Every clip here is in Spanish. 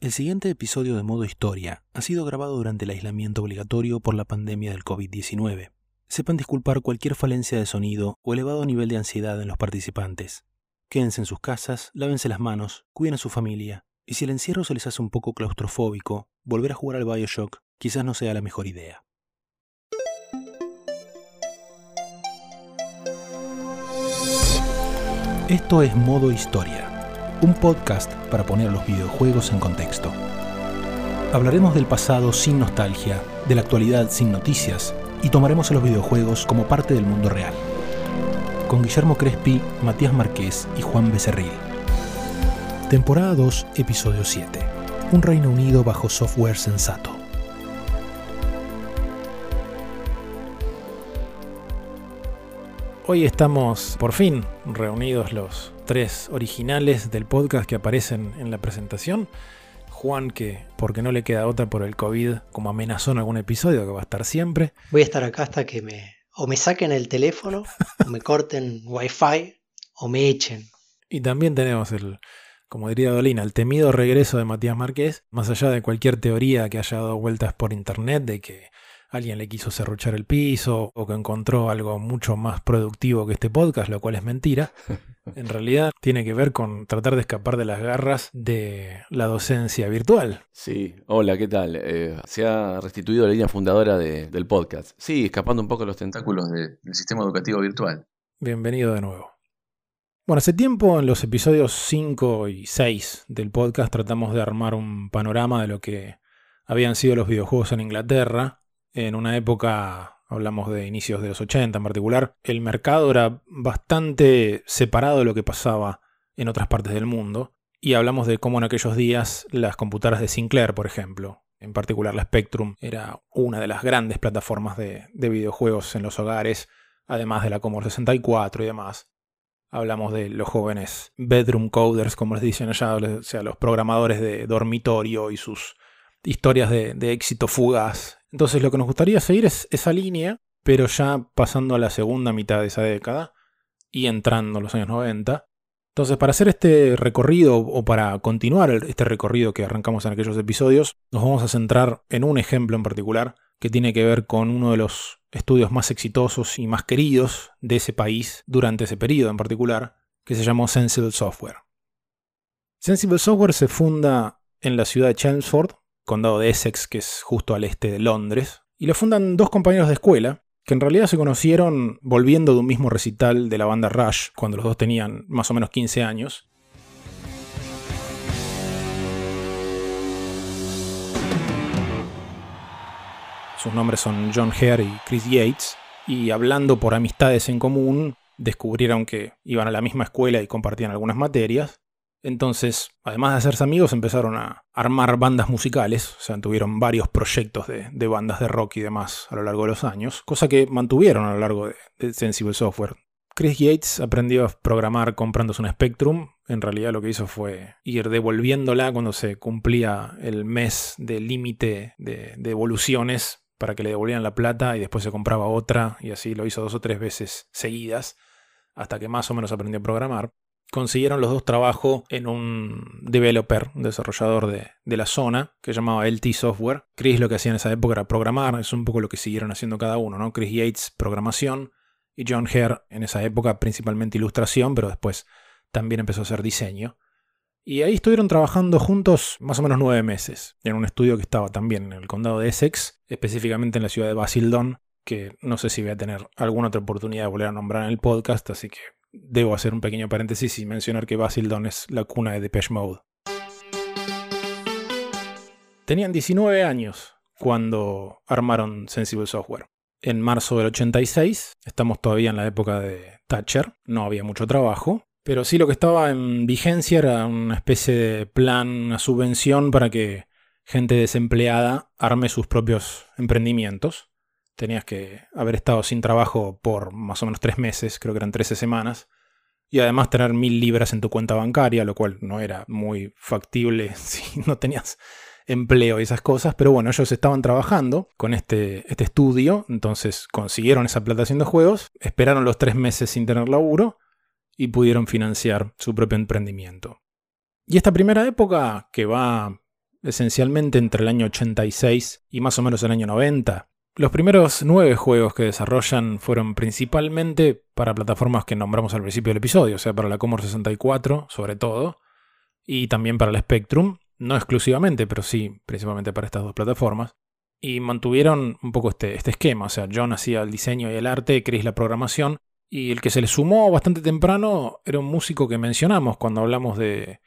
El siguiente episodio de Modo Historia ha sido grabado durante el aislamiento obligatorio por la pandemia del COVID-19. Sepan disculpar cualquier falencia de sonido o elevado nivel de ansiedad en los participantes. Quédense en sus casas, lávense las manos, cuiden a su familia, y si el encierro se les hace un poco claustrofóbico, volver a jugar al Bioshock quizás no sea la mejor idea. Esto es Modo Historia un podcast para poner los videojuegos en contexto. Hablaremos del pasado sin nostalgia, de la actualidad sin noticias y tomaremos a los videojuegos como parte del mundo real. Con Guillermo Crespi, Matías Marqués y Juan Becerril. Temporada 2, episodio 7. Un Reino Unido bajo software sensato. Hoy estamos por fin reunidos los tres originales del podcast que aparecen en la presentación. Juan, que porque no le queda otra por el COVID, como amenazó en algún episodio, que va a estar siempre. Voy a estar acá hasta que me o me saquen el teléfono, o me corten wifi, o me echen. Y también tenemos el, como diría Dolina, el temido regreso de Matías Márquez, más allá de cualquier teoría que haya dado vueltas por internet de que alguien le quiso serruchar el piso o que encontró algo mucho más productivo que este podcast, lo cual es mentira. En realidad tiene que ver con tratar de escapar de las garras de la docencia virtual. Sí, hola, ¿qué tal? Eh, se ha restituido la línea fundadora del podcast. Sí, escapando un poco de los tentáculos del sistema educativo virtual. Bienvenido de nuevo. Bueno, hace tiempo en los episodios 5 y 6 del podcast tratamos de armar un panorama de lo que habían sido los videojuegos en Inglaterra en una época hablamos de inicios de los 80 en particular, el mercado era bastante separado de lo que pasaba en otras partes del mundo, y hablamos de cómo en aquellos días las computadoras de Sinclair, por ejemplo, en particular la Spectrum, era una de las grandes plataformas de, videojuegos en los hogares, además de la Commodore 64 y demás. Hablamos de los jóvenes bedroom coders, como les dicen allá, o sea, los programadores de dormitorio y sus historias de, de éxito fugaz entonces lo que nos gustaría seguir es esa línea, pero ya pasando a la segunda mitad de esa década y entrando en los años 90. Entonces, para hacer este recorrido o para continuar este recorrido que arrancamos en aquellos episodios, nos vamos a centrar en un ejemplo en particular que tiene que ver con uno de los estudios más exitosos y más queridos de ese país durante ese periodo en particular, que se llamó Sensible Software. Sensible Software se funda en la ciudad de Chelmsford, condado de Essex, que es justo al este de Londres, y lo fundan dos compañeros de escuela, que en realidad se conocieron volviendo de un mismo recital de la banda Rush, cuando los dos tenían más o menos 15 años. Sus nombres son John Hare y Chris Yates, y hablando por amistades en común, descubrieron que iban a la misma escuela y compartían algunas materias, entonces, además de hacerse amigos, empezaron a armar bandas musicales, o sea, tuvieron varios proyectos de, bandas de rock y demás a lo largo de los años, cosa que mantuvieron a lo largo de, Sensible Software. Chris Yates aprendió a programar comprándose una Spectrum. En realidad lo que hizo fue ir devolviéndola cuando se cumplía el mes de límite de, de para que le devolvieran la plata y después se compraba otra y así lo hizo dos o tres veces seguidas hasta que más o menos aprendió a programar consiguieron los dos trabajo en un developer, un desarrollador de, la zona, que llamaba LT Software. Chris lo que hacía en esa época era programar, es un poco lo que siguieron haciendo cada uno, ¿no? Chris Yates, programación, y John Hare en esa época principalmente ilustración, pero después también empezó a hacer diseño. Y ahí estuvieron trabajando juntos más o menos nueve meses, en un estudio que estaba también en el condado de Essex, específicamente en la ciudad de Basildon, que no sé si voy a tener alguna otra oportunidad de volver a nombrar en el podcast, así que debo hacer un pequeño paréntesis y mencionar que Basildon es la cuna de Depeche Mode. Tenían 19 años cuando armaron Sensible Software. En marzo del 86, estamos todavía en la época de Thatcher, no había mucho trabajo, pero sí lo que estaba en vigencia era una especie de plan, una subvención para que gente desempleada arme sus propios emprendimientos tenías que haber estado sin trabajo por más o menos tres meses, creo que eran 13 semanas, y además tener mil libras en tu cuenta bancaria, lo cual no era muy factible si no tenías empleo y esas cosas, pero bueno, ellos estaban trabajando con este, este estudio, entonces consiguieron esa plata haciendo juegos, esperaron los tres meses sin tener laburo y pudieron financiar su propio emprendimiento. Y esta primera época, que va esencialmente entre el año 86 y más o menos el año 90. Los primeros nueve juegos que desarrollan fueron principalmente para plataformas que nombramos al principio del episodio, o sea, para la Commodore 64 sobre todo, y también para la Spectrum, no exclusivamente, pero sí principalmente para estas dos plataformas. Y mantuvieron un poco este, este esquema, o sea, John hacía el diseño y el arte, Chris la programación, y el que se le sumó bastante temprano era un músico que mencionamos cuando hablamos de,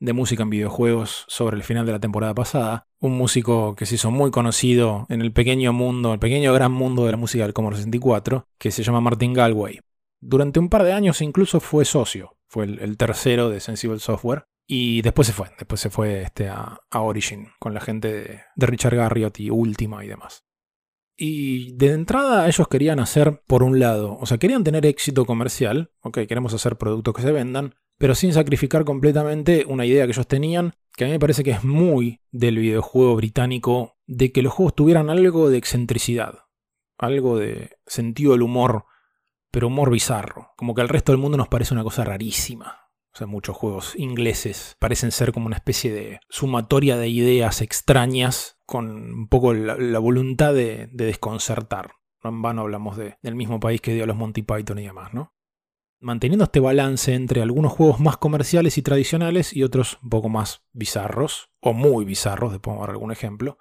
de música en videojuegos sobre el final de la temporada pasada. Un músico que se hizo muy conocido en el pequeño mundo, el pequeño gran mundo de la música del Commodore 64, que se llama Martin Galway. Durante un par de años incluso fue socio, fue el, tercero de Sensible Software. Y después se fue, después se fue este, a, Origin con la gente de, de Richard Garriott y Ultima y demás. Y de entrada ellos querían hacer, por un lado, o sea, querían tener éxito comercial, ok, queremos hacer productos que se vendan, pero sin sacrificar completamente una idea que ellos tenían, que a mí me parece que es muy del videojuego británico, de que los juegos tuvieran algo de excentricidad, algo de sentido del humor, pero humor bizarro, como que al resto del mundo nos parece una cosa rarísima. O sea, muchos juegos ingleses parecen ser como una especie de sumatoria de ideas extrañas con un poco la, voluntad de, desconcertar. No en vano hablamos del mismo país que dio los Monty Python y demás, ¿no? Manteniendo este balance entre algunos juegos más comerciales y tradicionales y otros un poco más bizarros, o muy bizarros, de pongo dar algún ejemplo.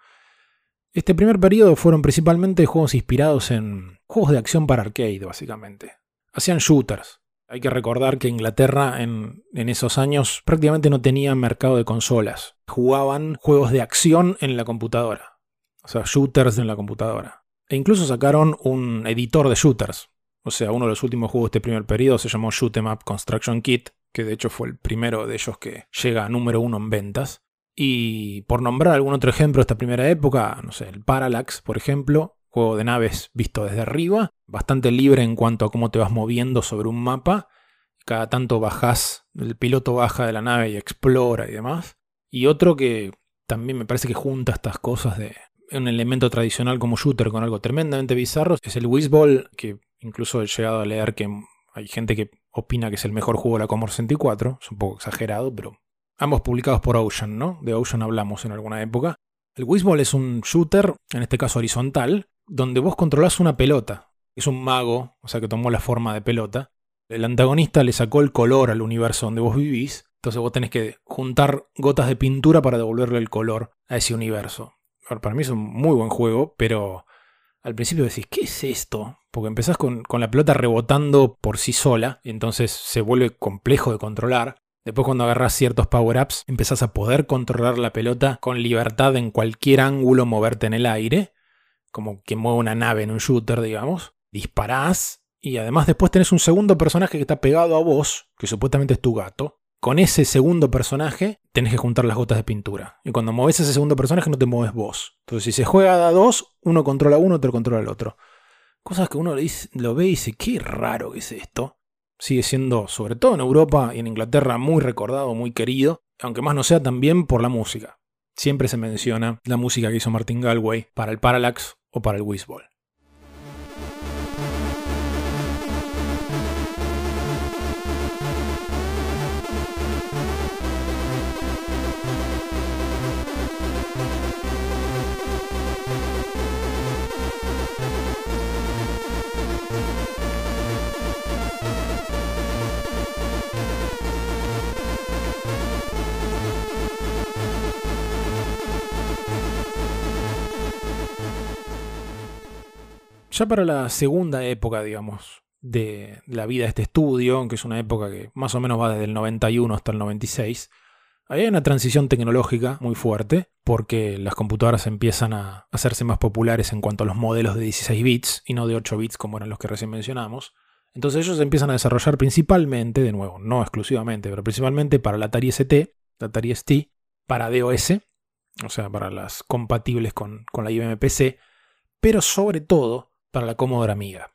Este primer periodo fueron principalmente juegos inspirados en juegos de acción para arcade, básicamente. Hacían shooters. Hay que recordar que Inglaterra en, en esos años prácticamente no tenía mercado de consolas. Jugaban juegos de acción en la computadora. O sea, shooters en la computadora. E incluso sacaron un editor de shooters, o sea, uno de los últimos juegos de este primer periodo se llamó Shoot 'em Up Construction Kit, que de hecho fue el primero de ellos que llega a número uno en ventas. Y por nombrar algún otro ejemplo de esta primera época, no sé, el Parallax, por ejemplo, juego de naves visto desde arriba, bastante libre en cuanto a cómo te vas moviendo sobre un mapa. Cada tanto bajás, el piloto baja de la nave y explora y demás. Y otro que también me parece que junta estas cosas de un elemento tradicional como shooter con algo tremendamente bizarro es el Whizball, que Incluso he llegado a leer que hay gente que opina que es el mejor juego de la Commodore 64. Es un poco exagerado, pero ambos publicados por Ocean, ¿no? De Ocean hablamos en alguna época. El Wizball es un shooter, en este caso horizontal, donde vos controlás una pelota. Es un mago, o sea que tomó la forma de pelota. El antagonista le sacó el color al universo donde vos vivís. Entonces vos tenés que juntar gotas de pintura para devolverle el color a ese universo. Para mí es un muy buen juego, pero al principio decís, ¿qué es esto? Porque empezás con, la pelota rebotando por sí sola, y entonces se vuelve complejo de controlar. Después cuando agarras ciertos power-ups, empezás a poder controlar la pelota con libertad en cualquier ángulo, moverte en el aire, como que mueve una nave en un shooter, digamos. Disparás, y además después tenés un segundo personaje que está pegado a vos, que supuestamente es tu gato, con ese segundo personaje tenés que juntar las gotas de pintura. Y cuando mueves ese segundo personaje no te mueves vos. Entonces si se juega a dos, uno controla uno, otro controla el otro. Cosas que uno lo ve y dice, qué raro que es esto. Sigue siendo, sobre todo en Europa y en Inglaterra, muy recordado, muy querido, aunque más no sea también por la música. Siempre se menciona la música que hizo Martin Galway para el Parallax o para el Whizball. Ya para la segunda época, digamos, de la vida de este estudio, que es una época que más o menos va desde el 91 hasta el 96, hay una transición tecnológica muy fuerte, porque las computadoras empiezan a hacerse más populares en cuanto a los modelos de 16 bits y no de 8 bits como eran los que recién mencionamos. Entonces ellos empiezan a desarrollar principalmente, de nuevo, no exclusivamente, pero principalmente para la Atari ST, la Atari ST, para DOS, o sea, para las compatibles con, con la IBM PC, pero sobre todo para la Commodore Amiga.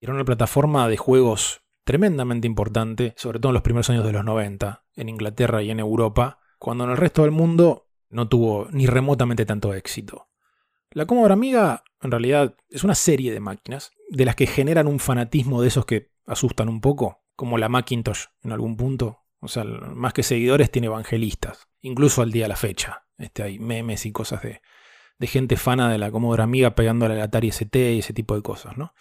Era una plataforma de juegos tremendamente importante, sobre todo en los primeros años de los 90, en Inglaterra y en Europa, cuando en el resto del mundo no tuvo ni remotamente tanto éxito. La Commodore Amiga, en realidad, es una serie de máquinas, de las que generan un fanatismo de esos que asustan un poco, como la Macintosh en algún punto. O sea, más que seguidores tiene evangelistas, incluso al día de la fecha. Este, hay memes y cosas de, de gente fana de la Commodore Amiga pegándole al Atari ST y ese tipo de cosas, ¿no?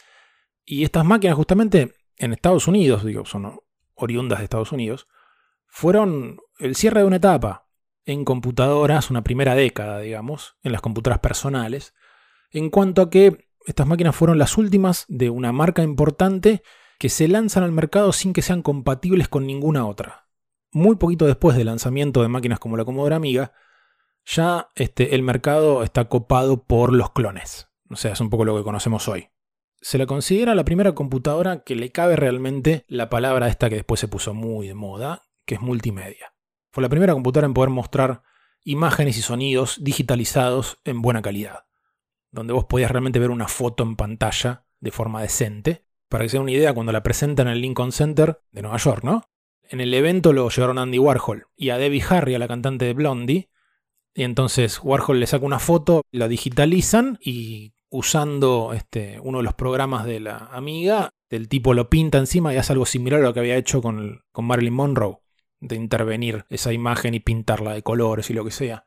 Y estas máquinas justamente en Estados Unidos, digo, son oriundas de Estados Unidos, fueron el cierre de una etapa en computadoras, una primera década, digamos, en las computadoras personales, en cuanto a que estas máquinas fueron las últimas de una marca importante que se lanzan al mercado sin que sean compatibles con ninguna otra. Muy poquito después del lanzamiento de máquinas como la Commodore Amiga, ya este, el mercado está copado por los clones. O sea, es un poco lo que conocemos hoy. Se la considera la primera computadora que le cabe realmente la palabra esta que después se puso muy de moda, que es multimedia. Fue la primera computadora en poder mostrar imágenes y sonidos digitalizados en buena calidad, donde vos podías realmente ver una foto en pantalla de forma decente. Para que se den una idea, cuando la presentan en el Lincoln Center de Nueva York, ¿no? En el evento lo llevaron Andy Warhol y a Debbie Harry, a la cantante de Blondie, y entonces Warhol le saca una foto, la digitalizan y usando este, uno de los programas de la amiga, el tipo lo pinta encima y hace algo similar a lo que había hecho con, con Marilyn Monroe, de intervenir esa imagen y pintarla de colores y lo que sea.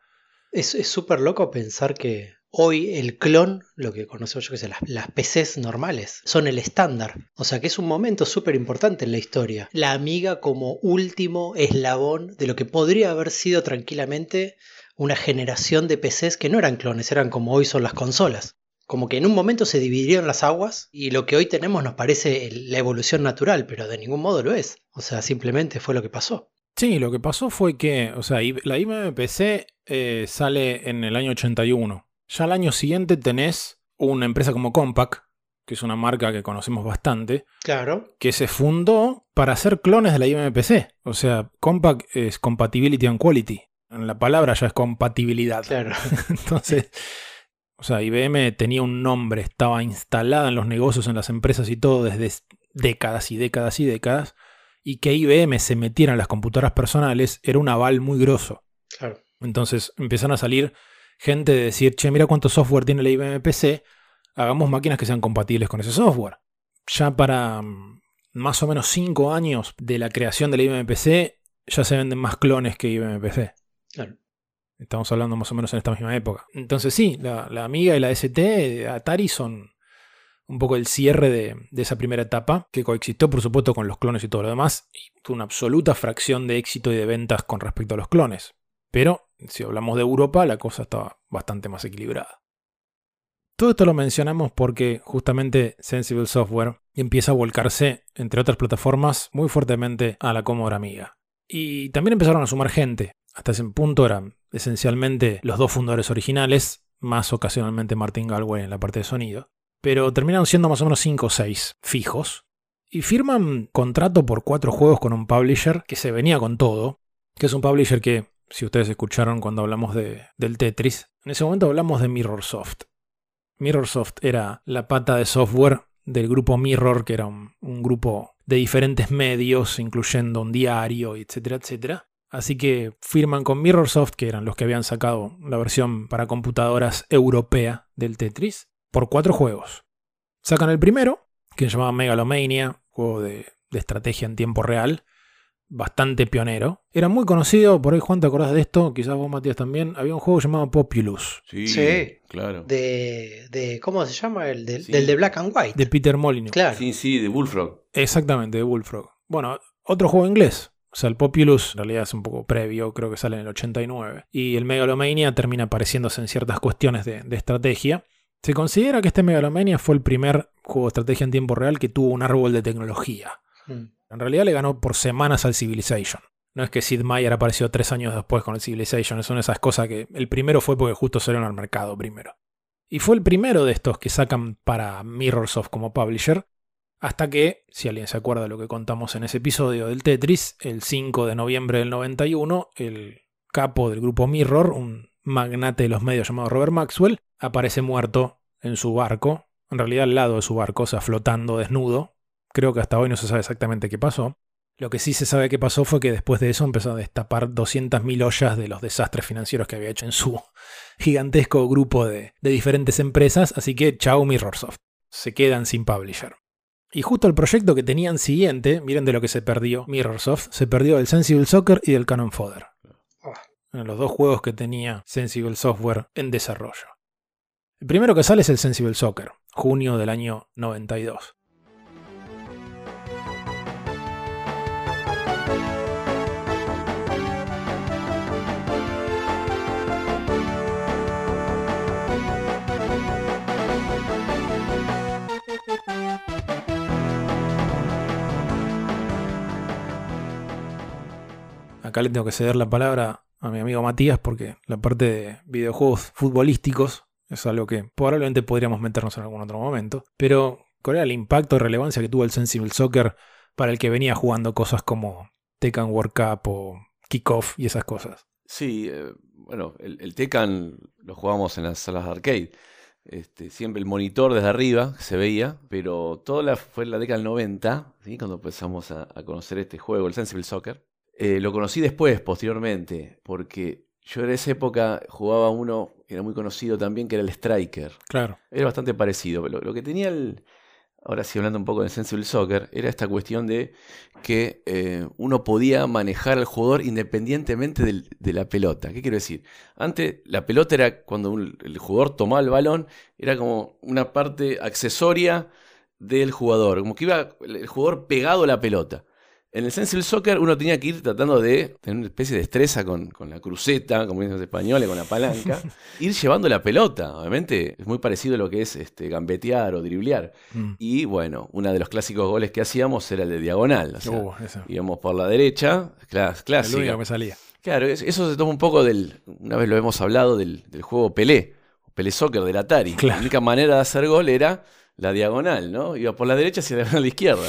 Es súper loco pensar que hoy el clon, lo que conocemos yo que sé, las, las PCs normales, son el estándar. O sea que es un momento súper importante en la historia. La amiga como último eslabón de lo que podría haber sido tranquilamente una generación de PCs que no eran clones, eran como hoy son las consolas. Como que en un momento se dividieron las aguas y lo que hoy tenemos nos parece la evolución natural, pero de ningún modo lo es. O sea, simplemente fue lo que pasó. Sí, lo que pasó fue que, o sea, la IBM PC eh, sale en el año 81. Ya al año siguiente tenés una empresa como Compaq, que es una marca que conocemos bastante. Claro. Que se fundó para hacer clones de la IBM PC. O sea, Compaq es Compatibility and Quality. En la palabra ya es compatibilidad. Claro. Entonces, o sea, IBM tenía un nombre, estaba instalada en los negocios, en las empresas y todo desde décadas y décadas y décadas. Y que IBM se metiera en las computadoras personales era un aval muy grosso. Claro. Entonces empezaron a salir gente de decir, che, mira cuánto software tiene la IBM PC, hagamos máquinas que sean compatibles con ese software. Ya para mm, más o menos 5 años de la creación de la IBM PC, ya se venden más clones que IBM PC. Estamos hablando más o menos en esta misma época. Entonces sí, la, Amiga y la ST Atari son un poco el cierre de, esa primera etapa, que coexistió por supuesto con los clones y todo lo demás, y fue una absoluta fracción de éxito y de ventas con respecto a los clones. Pero si hablamos de Europa, la cosa estaba bastante más equilibrada. Todo esto lo mencionamos porque justamente Sensible Software empieza a volcarse, entre otras plataformas, muy fuertemente a la Commodore Amiga. Y también empezaron a sumar gente. Hasta ese punto eran esencialmente los dos fundadores originales, más ocasionalmente Martin Galway en la parte de sonido. Pero terminaron siendo más o menos 5 o 6 fijos. Y firman contrato por cuatro juegos con un publisher que se venía con todo. Que es un publisher que, si ustedes escucharon cuando hablamos de, del Tetris, en ese momento hablamos de Mirrorsoft. Mirrorsoft era la pata de software del grupo Mirror, que era un, un grupo de diferentes medios, incluyendo un diario, etcétera, etcétera Así que firman con Mirrorsoft, que eran los que habían sacado la versión para computadoras europea del Tetris, por cuatro juegos. Sacan el primero, que se llamaba Megalomania, juego de, estrategia en tiempo real, bastante pionero. Era muy conocido, por ahí Juan, ¿te acordás de esto? Quizás vos, Matías, también. Había un juego llamado Populous. Sí, claro. De, de, ¿Cómo se llama? El del de Black and White. De Peter Molyneux. Claro. Sí, sí, de Bullfrog. Exactamente, de Bullfrog. Bueno, otro juego inglés, o sea, el Populous en realidad es un poco previo, creo que sale en el 89. Y el Megalomania termina apareciéndose en ciertas cuestiones de, estrategia. Se considera que este Megalomania fue el primer juego de estrategia en tiempo real que tuvo un árbol de tecnología. Hmm. En realidad le ganó por semanas al Civilization. No es que Sid Meier apareció tres años después con el Civilization, son esas cosas que el primero fue porque justo salieron al mercado primero. Y fue el primero de estos que sacan para Mirrorsoft como publisher, hasta que, si alguien se acuerda de lo que contamos en ese episodio del Tetris, el 5 de noviembre del 91, el capo del grupo Mirror, un magnate de los medios llamado Robert Maxwell, aparece muerto en su barco, en realidad al lado de su barco, o sea, flotando desnudo. Creo que hasta hoy no se sabe exactamente qué pasó. Lo que sí se sabe que pasó fue que después de eso empezó a destapar 200.000 ollas de los desastres financieros que había hecho en su gigantesco grupo de, de diferentes empresas, así que chao Mirrorsoft. Se quedan sin publisher. Y justo el proyecto que tenían siguiente, miren de lo que se perdió Mirrorsoft, se perdió del Sensible Soccer y del Cannon Fodder. en los dos juegos que tenía Sensible Software en desarrollo. El primero que sale es el Sensible Soccer, junio del año 92. Acá le tengo que ceder la palabra a mi amigo Matías porque la parte de videojuegos futbolísticos es algo que probablemente podríamos meternos en algún otro momento. Pero, ¿cuál era el impacto y relevancia que tuvo el Sensible Soccer para el que venía jugando cosas como Tekken World Cup o Kickoff y esas cosas? Sí, eh, bueno, el, el, Tekken lo jugábamos en las salas de arcade. Este, siempre el monitor desde arriba se veía, pero toda fue en la década del 90, ¿sí? cuando empezamos a conocer este juego, el Sensible Soccer. Eh, lo conocí después, posteriormente, porque yo en esa época jugaba uno que era muy conocido también, que era el Striker. Claro. Era bastante parecido. Pero lo, que tenía el. Ahora sí, hablando un poco del Sensible Soccer, era esta cuestión de que eh, uno podía manejar al jugador independientemente del, de la pelota. ¿Qué quiero decir? Antes, la pelota era cuando un, el jugador tomaba el balón, era como una parte accesoria del jugador, como que iba el jugador pegado a la pelota. En el Sensible Soccer uno tenía que ir tratando de tener una especie de destreza con, con la cruceta, como dicen los españoles, con la palanca, ir llevando la pelota. Obviamente es muy parecido a lo que es este, gambetear o driblear. Mm. Y bueno, uno de los clásicos goles que hacíamos era el de diagonal. O sea, uh, íbamos por la derecha, clásica. El único que salía. Claro, eso se toma un poco del, una vez lo hemos hablado, del, del juego Pelé, Pelé Soccer del Atari. La única manera de hacer gol era la diagonal, ¿no? Iba por la derecha hacia la izquierda.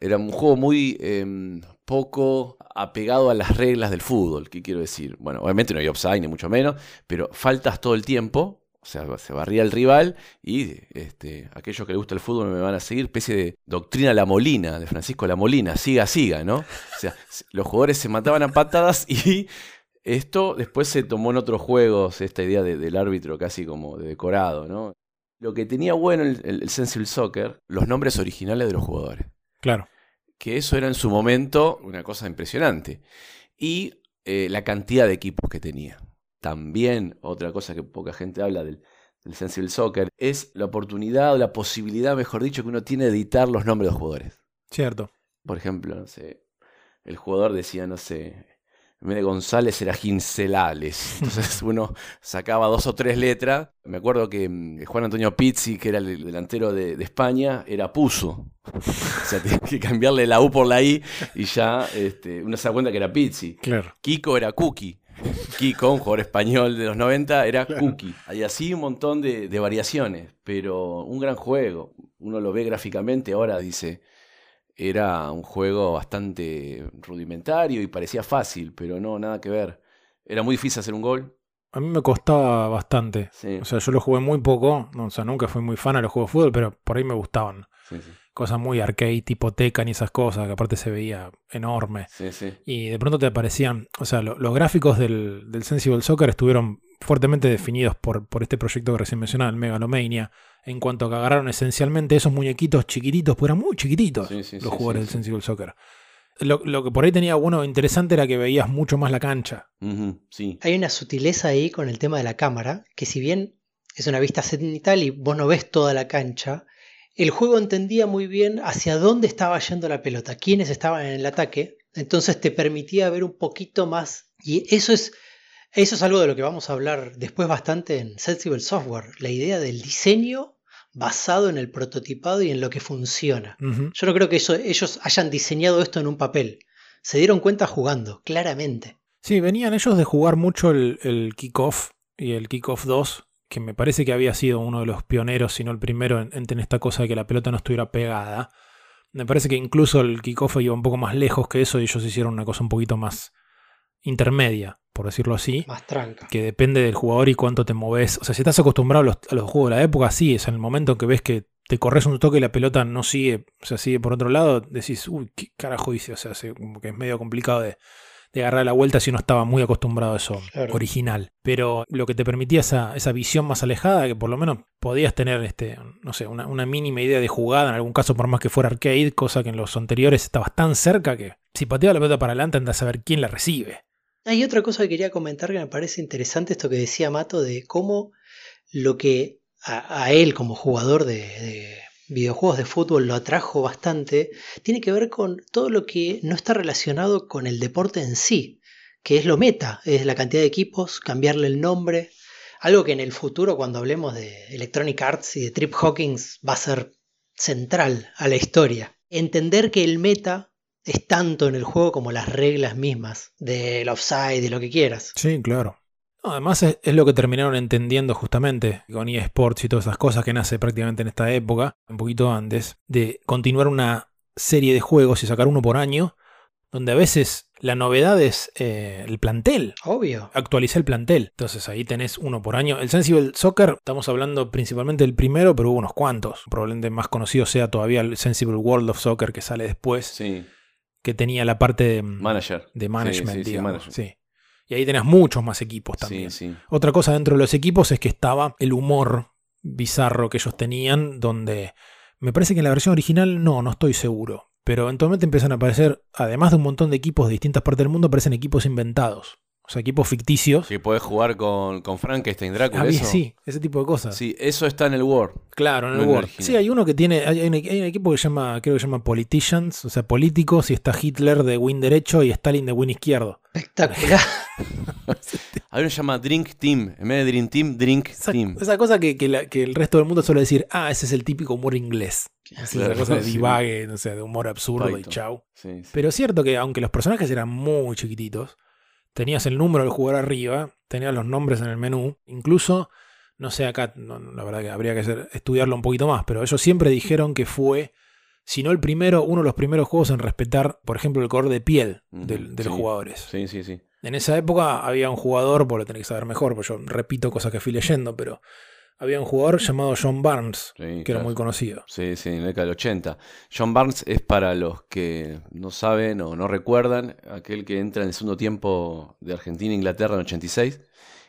Era un juego muy em, poco apegado a las reglas del fútbol, ¿qué quiero decir? Bueno, obviamente no hay offside ni mucho menos, pero faltas todo el tiempo, o sea, se barría el rival y este, aquellos que les gusta el fútbol me van a seguir, especie de doctrina La Molina, de Francisco La Molina, siga, siga, ¿no? O sea, los jugadores se mataban a patadas y esto después se tomó en otros juegos, esta idea del árbitro casi como de decorado, ¿no? Lo que tenía bueno el, el, Sensible Soccer, los nombres originales de los jugadores. Claro. Que eso era en su momento una cosa impresionante. Y eh, la cantidad de equipos que tenía. También otra cosa que poca gente habla del, del Sensible Soccer es la oportunidad o la posibilidad, mejor dicho, que uno tiene de editar los nombres de los jugadores. Cierto. Por ejemplo, no sé, el jugador decía, no sé, de González era Gincelales. Entonces uno sacaba dos o tres letras. Me acuerdo que mm, Juan Antonio Pizzi, que era el delantero de, España, era Puso. O sea, tenía que cambiarle la U por la I y ya este, uno se da cuenta que era Pizzi. Claro. Kiko era Cookie. Kiko, un jugador español de los 90, era Cookie. Hay así un montón de, de variaciones, pero un gran juego. Uno lo ve gráficamente, ahora dice, era un juego bastante rudimentario y parecía fácil, pero no, nada que ver. Era muy difícil hacer un gol. A mí me costaba bastante. O sea, yo lo jugué muy poco. o sea, nunca fui muy fan de los juegos de fútbol, pero por ahí me gustaban. Cosas muy arcade, tipo Tekken y esas cosas, que aparte se veía enorme. Y de pronto te aparecían. O sea, los gráficos del, del Sensible Soccer estuvieron fuertemente definidos por, por este proyecto que recién mencionaba, el Megalomania, en cuanto a que agarraron esencialmente esos muñequitos chiquititos, pues eran muy chiquititos los jugadores del Sensible Soccer. Lo, que por ahí tenía bueno interesante era que veías mucho más la cancha. Hay una sutileza ahí con el tema de la cámara, que si bien es una vista cenital y vos no ves toda la cancha, el juego entendía muy bien hacia dónde estaba yendo la pelota, quiénes estaban en el ataque, entonces te permitía ver un poquito más. Y eso es eso es algo de lo que vamos a hablar después bastante en Sensible Software, la idea del diseño basado en el prototipado y en lo que funciona. Yo no creo que eso, ellos hayan diseñado esto en un papel. Se dieron cuenta jugando, claramente. Sí, venían ellos de jugar mucho el, el Kickoff y el Kickoff 2, que me parece que había sido uno de los pioneros, si no el primero, en, tener esta cosa de que la pelota no estuviera pegada. Me parece que incluso el Kickoff iba un poco más lejos que eso y ellos hicieron una cosa un poquito más intermedia por decirlo así. Más tranca. Que depende del jugador y cuánto te moves. O sea, si estás acostumbrado a los, juegos de la época, sí, es en el momento que ves que te corres un toque y la pelota no sigue, o sea, sigue por otro lado, decís, uy, qué carajo hice. O sea, como que es medio complicado de, agarrar la vuelta si uno estaba muy acostumbrado a eso original. Pero lo que te permitía esa, esa, visión más alejada, que por lo menos podías tener, este, no sé, una, una, mínima idea de jugada, en algún caso por más que fuera arcade, cosa que en los anteriores estabas tan cerca que si pateaba la pelota para adelante andas a saber quién la recibe. Hay otra cosa que quería comentar que me parece interesante, esto que decía Mato, de cómo lo que a, él como jugador de, videojuegos de fútbol lo atrajo bastante, tiene que ver con todo lo que no está relacionado con el deporte en sí, que es lo meta, es la cantidad de equipos, cambiarle el nombre, algo que en el futuro cuando hablemos de Electronic Arts y de Trip Hawkins va a ser central a la historia. Entender que el meta es tanto en el juego como las reglas mismas del offside y lo que quieras. Sí, claro. además es, lo que terminaron entendiendo justamente con eSports y todas esas cosas que nace prácticamente en esta época, un poquito antes, de continuar una serie de juegos y sacar uno por año, donde a veces la novedad es eh, el plantel. Obvio. Actualicé el plantel. Entonces ahí tenés uno por año. El Sensible Soccer, estamos hablando principalmente del primero, pero hubo unos cuantos. Probablemente más conocido sea todavía el Sensible World of Soccer que sale después. Sí que tenía la parte de, Manager. de management, sí, Y ahí tenías muchos más equipos también. Otra cosa dentro de los equipos es que estaba el humor bizarro que ellos tenían, donde me parece que en la versión original no, no estoy seguro. Pero eventualmente empiezan a aparecer, además de un montón de equipos de distintas partes del mundo, aparecen equipos inventados. O sea, equipos ficticios. Sí, puedes jugar con, con Frankenstein, Drácula. Ah, sí, ese tipo de cosas. Sí, eso está en el Word. Claro, en el Word. Sí, hay uno que tiene. Hay, un, equipo que se llama, creo que se llama Politicians, o sea, políticos, y está Hitler de win derecho y Stalin de win izquierdo. Espectacular. hay uno que se llama Drink Team. En vez de Dream Team, Drink Team. Esa cosa que, el resto del mundo suele decir, ah, ese es el típico humor inglés. esa cosa de divague, no sé, de humor absurdo y chau. Pero es cierto que aunque los personajes eran muy chiquititos tenías el número del jugador arriba, tenías los nombres en el menú, incluso, no sé, acá, la verdad que habría que estudiarlo un poquito más, pero ellos siempre dijeron que fue, si no el primero, uno de los primeros juegos en respetar, por ejemplo, el color de piel de, los jugadores. Sí, sí, sí. En esa época había un jugador, por lo tenés que saber mejor, porque yo repito cosas que fui leyendo, pero había un jugador llamado John Barnes, que era muy conocido. Sí, sí, en la década del 80. John Barnes es para los que no saben o no recuerdan, aquel que entra en el segundo tiempo de Argentina e Inglaterra en 86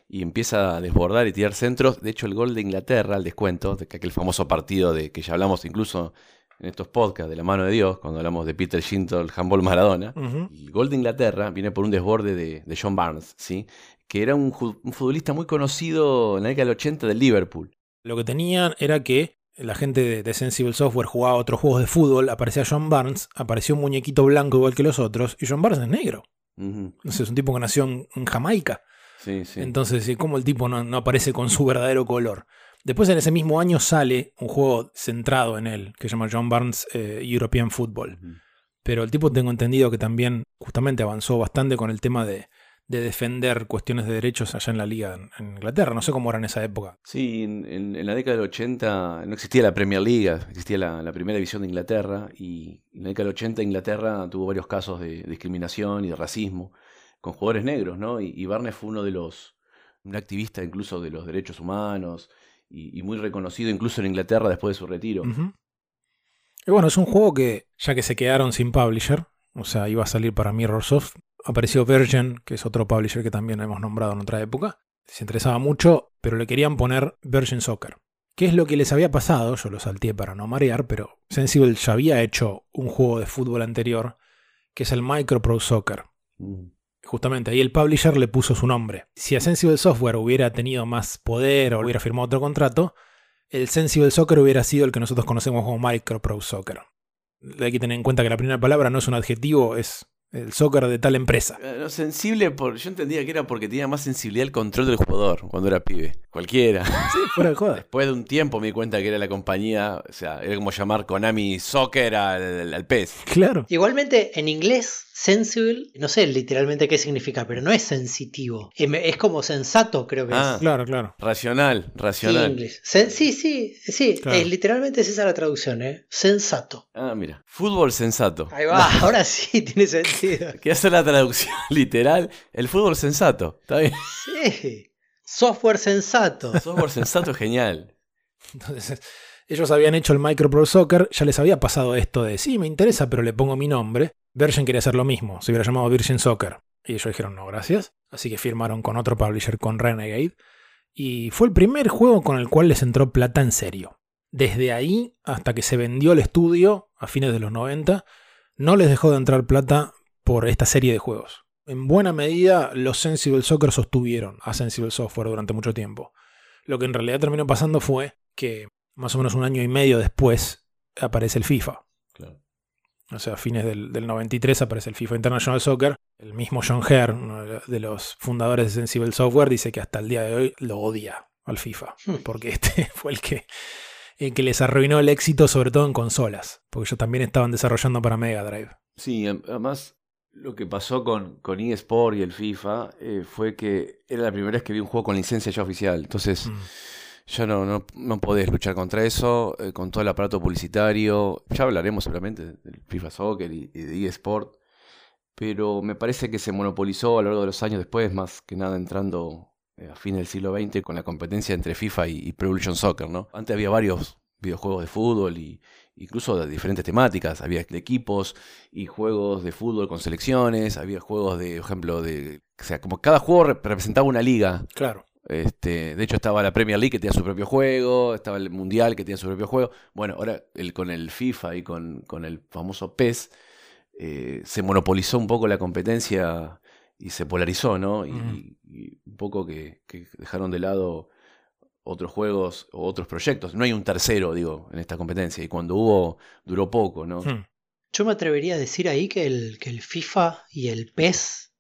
y empieza a desbordar y tirar centros. De hecho, el gol de Inglaterra, al descuento, de aquel famoso partido de que ya hablamos incluso en estos podcasts de la mano de Dios, cuando hablamos de Peter Shintol, handball Maradona, el gol de Inglaterra viene por un desborde de, de John Barnes, ¿sí? Que era un, futbolista muy conocido en la década del 80 del Liverpool. Lo que tenían era que la gente de, Sensible Software jugaba otros juegos de fútbol, aparecía John Barnes, apareció un muñequito blanco igual que los otros, y John Barnes es negro. es un tipo que nació en, Jamaica. Sí, sí. Entonces, ¿cómo el tipo no, aparece con su verdadero color? Después, en ese mismo año, sale un juego centrado en él, que se llama John Barnes eh, European Football. Pero el tipo, tengo entendido que también justamente avanzó bastante con el tema de, de defender cuestiones de derechos allá en la liga en Inglaterra. No sé cómo era en esa época. Sí, en, la década del 80 no existía la Premier League, existía la, primera división de Inglaterra y en la década del 80 Inglaterra tuvo varios casos de, discriminación y de racismo con jugadores negros, ¿no? Y, Barnes fue uno de los, un activista incluso de los derechos humanos y, muy reconocido incluso en Inglaterra después de su retiro. Y bueno, es un juego que ya que se quedaron sin publisher, o sea, iba a salir para Mirrorsoft, apareció Virgin, que es otro publisher que también hemos nombrado en otra época. Se interesaba mucho, pero le querían poner Virgin Soccer. ¿Qué es lo que les había pasado? Yo lo salté para no marear, pero Sensible ya había hecho un juego de fútbol anterior, que es el Micro Pro Soccer. Mm. Justamente ahí el publisher le puso su nombre. Si a Sensible Software hubiera tenido más poder o hubiera firmado otro contrato, el Sensible Soccer hubiera sido el que nosotros conocemos como Micro Pro Soccer. Hay que tener en cuenta que la primera palabra no es un adjetivo, es el soccer de tal empresa. Eh, sensible, por, yo entendía que era porque tenía más sensibilidad al control del jugador cuando era pibe. Cualquiera. Sí, fuera de joda. Después de un tiempo me di cuenta que era la compañía, o sea, era como llamar Konami Soccer al, al pez. Claro. Igualmente, en inglés sensible, no sé literalmente qué significa, pero no es sensitivo. Es como sensato, creo que ah, es. Claro, claro. Racional, racional. Sí, sí, sí, literalmente es esa la traducción, ¿eh? Sensato. Ah, mira. Fútbol sensato. Ahí va, ahora sí tiene sentido. ¿Qué hace la traducción literal? El fútbol sensato, ¿está bien? Sí. Software sensato. Software sensato genial. Entonces, ellos habían hecho el Micro Pro Soccer, ya les había pasado esto de, sí, me interesa, pero le pongo mi nombre. Virgin quería hacer lo mismo, se hubiera llamado Virgin Soccer. Y ellos dijeron, no, gracias. Así que firmaron con otro publisher, con Renegade. Y fue el primer juego con el cual les entró plata en serio. Desde ahí hasta que se vendió el estudio, a fines de los 90, no les dejó de entrar plata por esta serie de juegos. en buena medida los Sensible Soccer sostuvieron a Sensible Software durante mucho tiempo. Lo que en realidad terminó pasando fue que más o menos un año y medio después aparece el FIFA. O sea, a fines del, 93 aparece el FIFA International Soccer. El mismo John Hare, uno de los fundadores de Sensible Software, dice que hasta el día de hoy lo odia al FIFA. Hmm. Porque este fue el que, el que les arruinó el éxito, sobre todo en consolas. Porque ellos también estaban desarrollando para Mega Drive. Sí, además lo que pasó con, con eSport y el FIFA eh, fue que era la primera vez que vi un juego con licencia ya oficial. Entonces. Hmm. Ya no, no, no podés luchar contra eso, eh, con todo el aparato publicitario. Ya hablaremos seguramente del FIFA Soccer y, de eSport, pero me parece que se monopolizó a lo largo de los años después, más que nada entrando eh, a fines del siglo XX con la competencia entre FIFA y, Pro Evolution Soccer, ¿no? Antes había varios videojuegos de fútbol y incluso de diferentes temáticas, había equipos y juegos de fútbol con selecciones, había juegos de, por ejemplo, de, o sea, como cada juego representaba una liga. Claro. Este, de hecho, estaba la Premier League que tenía su propio juego, estaba el Mundial que tenía su propio juego. Bueno, ahora el, con el FIFA y con, con el famoso PES eh, se monopolizó un poco la competencia y se polarizó, ¿no? Y, un poco que, dejaron de lado otros juegos o otros proyectos. No hay un tercero, digo, en esta competencia. Y cuando hubo, duró poco, ¿no? Hmm. Yo me atrevería a decir ahí que el, que el FIFA y el PES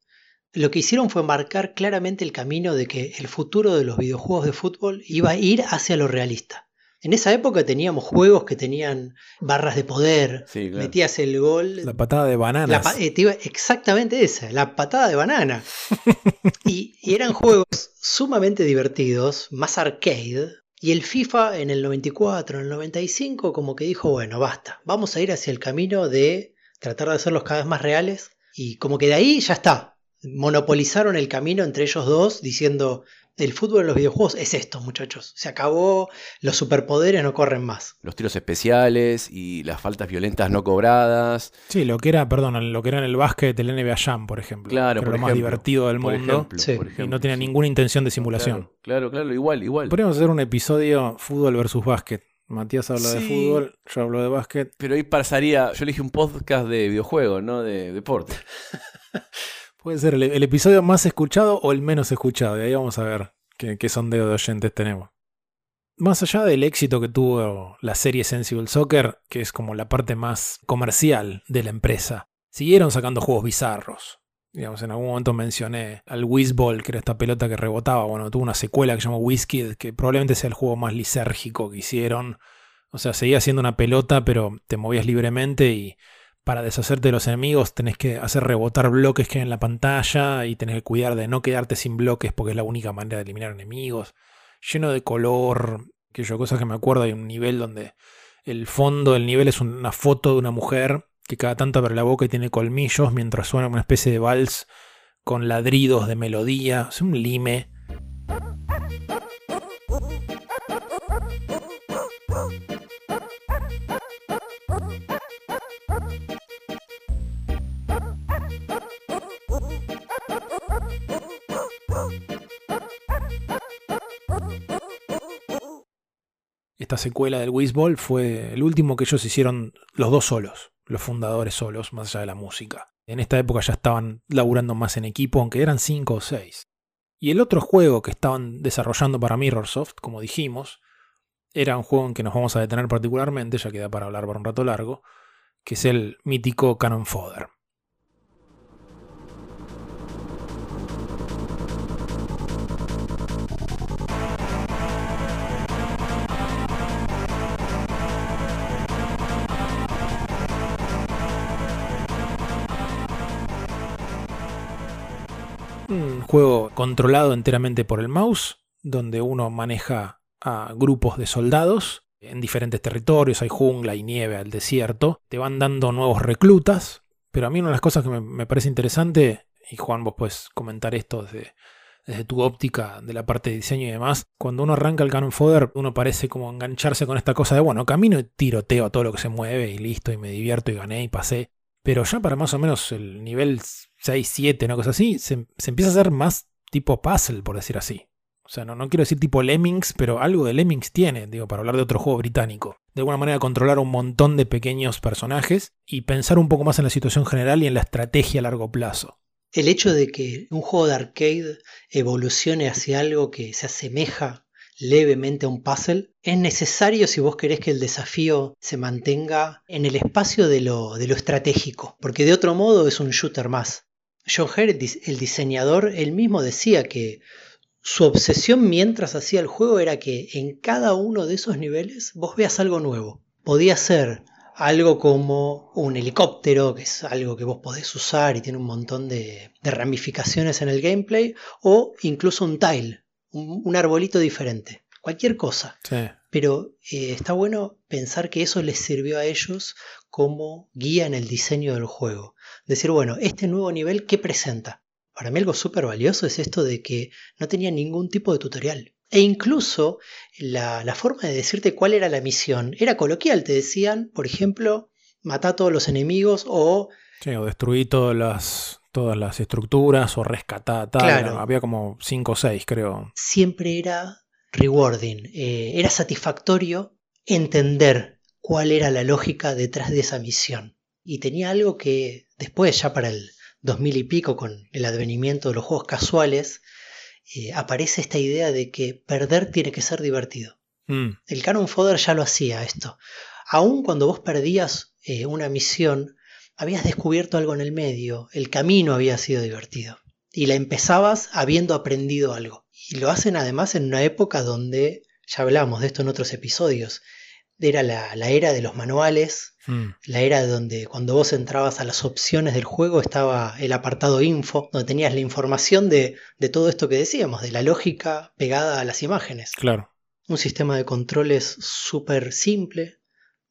lo que hicieron fue marcar claramente el camino de que el futuro de los videojuegos de fútbol iba a ir hacia lo realista. En esa época teníamos juegos que tenían barras de poder, metías el gol. La patada de banana. Eh, exactamente esa, la patada de banana. y, eran juegos sumamente divertidos, más arcade. Y el FIFA en el 94, en el 95, como que dijo, bueno, basta, vamos a ir hacia el camino de tratar de hacerlos cada vez más reales. Y como que de ahí ya está, monopolizaron el camino entre ellos dos diciendo el fútbol en los videojuegos es esto, muchachos. Se acabó, los superpoderes no corren más. Los tiros especiales y las faltas violentas no cobradas. Sí, lo que era, perdón, lo que era en el básquet del NBA Jam, por ejemplo. Claro, lo más divertido del mundo. y no tenía ninguna intención de simulación. Claro, claro, igual, igual. Podríamos hacer un episodio fútbol versus básquet. Matías habla de fútbol, yo hablo de básquet. Pero ahí pasaría, yo elegí un podcast de videojuegos, no de deporte. Puede ser el, episodio más escuchado o el menos escuchado. Y ahí vamos a ver qué, qué sondeo de oyentes tenemos. Más allá del éxito que tuvo la serie Sensible Soccer, que es como la parte más comercial de la empresa, siguieron sacando juegos bizarros. Digamos, en algún momento mencioné al Whizball, que era esta pelota que rebotaba. Bueno, tuvo una secuela que se llamó Whiskey, que probablemente sea el juego más lisérgico que hicieron. O sea, seguía siendo una pelota, pero te movías libremente y para deshacerte de los enemigos tenés que hacer rebotar bloques que hay en la pantalla y tenés que cuidar de no quedarte sin bloques porque es la única manera de eliminar enemigos. Lleno de color, que yo cosas que me acuerdo, hay un nivel donde el fondo del nivel es una foto de una mujer que cada tanto abre la boca y tiene colmillos mientras suena una especie de vals con ladridos de melodía. Es un lime. Esta secuela del Ball fue el último que ellos hicieron los dos solos, los fundadores solos, más allá de la música. En esta época ya estaban laburando más en equipo, aunque eran cinco o seis. Y el otro juego que estaban desarrollando para Mirrorsoft, como dijimos, era un juego en que nos vamos a detener particularmente, ya queda para hablar por un rato largo, que es el mítico Cannon Fodder. Juego controlado enteramente por el mouse, donde uno maneja a grupos de soldados en diferentes territorios, hay jungla, hay nieve, al desierto, te van dando nuevos reclutas, pero a mí una de las cosas que me, parece interesante, y Juan vos puedes comentar esto desde, desde tu óptica de la parte de diseño y demás, cuando uno arranca el Cannon Fodder, uno parece como engancharse con esta cosa de, bueno, camino y tiroteo a todo lo que se mueve y listo, y me divierto y gané y pasé. Pero ya para más o menos el nivel 6, 7, una cosa así, se, empieza a hacer más tipo puzzle, por decir así. O sea, no, no quiero decir tipo Lemmings, pero algo de Lemmings tiene, digo, para hablar de otro juego británico. De alguna manera controlar un montón de pequeños personajes y pensar un poco más en la situación general y en la estrategia a largo plazo. El hecho de que un juego de arcade evolucione hacia algo que se asemeja levemente a un puzzle es necesario si vos querés que el desafío se mantenga en el espacio de lo, de lo estratégico, porque de otro modo es un shooter más. John Hare, el diseñador, él mismo decía que su obsesión mientras hacía el juego era que en cada uno de esos niveles vos veas algo nuevo. Podía ser algo como un helicóptero, que es algo que vos podés usar y tiene un montón de, ramificaciones en el gameplay, o incluso un tile, un, arbolito diferente, cualquier cosa. Pero eh, está bueno pensar que eso les sirvió a ellos como guía en el diseño del juego. Decir, bueno, este nuevo nivel, ¿qué presenta? Para mí algo súper valioso es esto de que no tenía ningún tipo de tutorial. E incluso la, forma de decirte cuál era la misión era coloquial. Te decían, por ejemplo, mata a todos los enemigos o... Sí, o destruí todas las, todas las estructuras o rescatá tal. Había como 5 o 6, creo. Siempre era rewarding. Eh, era satisfactorio entender cuál era la lógica detrás de esa misión. Y tenía algo que después, ya para el 2000 y pico, con el advenimiento de los juegos casuales, eh, aparece esta idea de que perder tiene que ser divertido. Mm. El Canon Fodder ya lo hacía esto. Aun cuando vos perdías eh, una misión, habías descubierto algo en el medio, el camino había sido divertido. Y la empezabas habiendo aprendido algo. Y lo hacen además en una época donde, ya hablamos de esto en otros episodios, era la, era de los manuales, mm. la era donde cuando vos entrabas a las opciones del juego estaba el apartado info, donde tenías la información de, de todo esto que decíamos, de la lógica pegada a las imágenes. Claro. Un sistema de controles súper simple,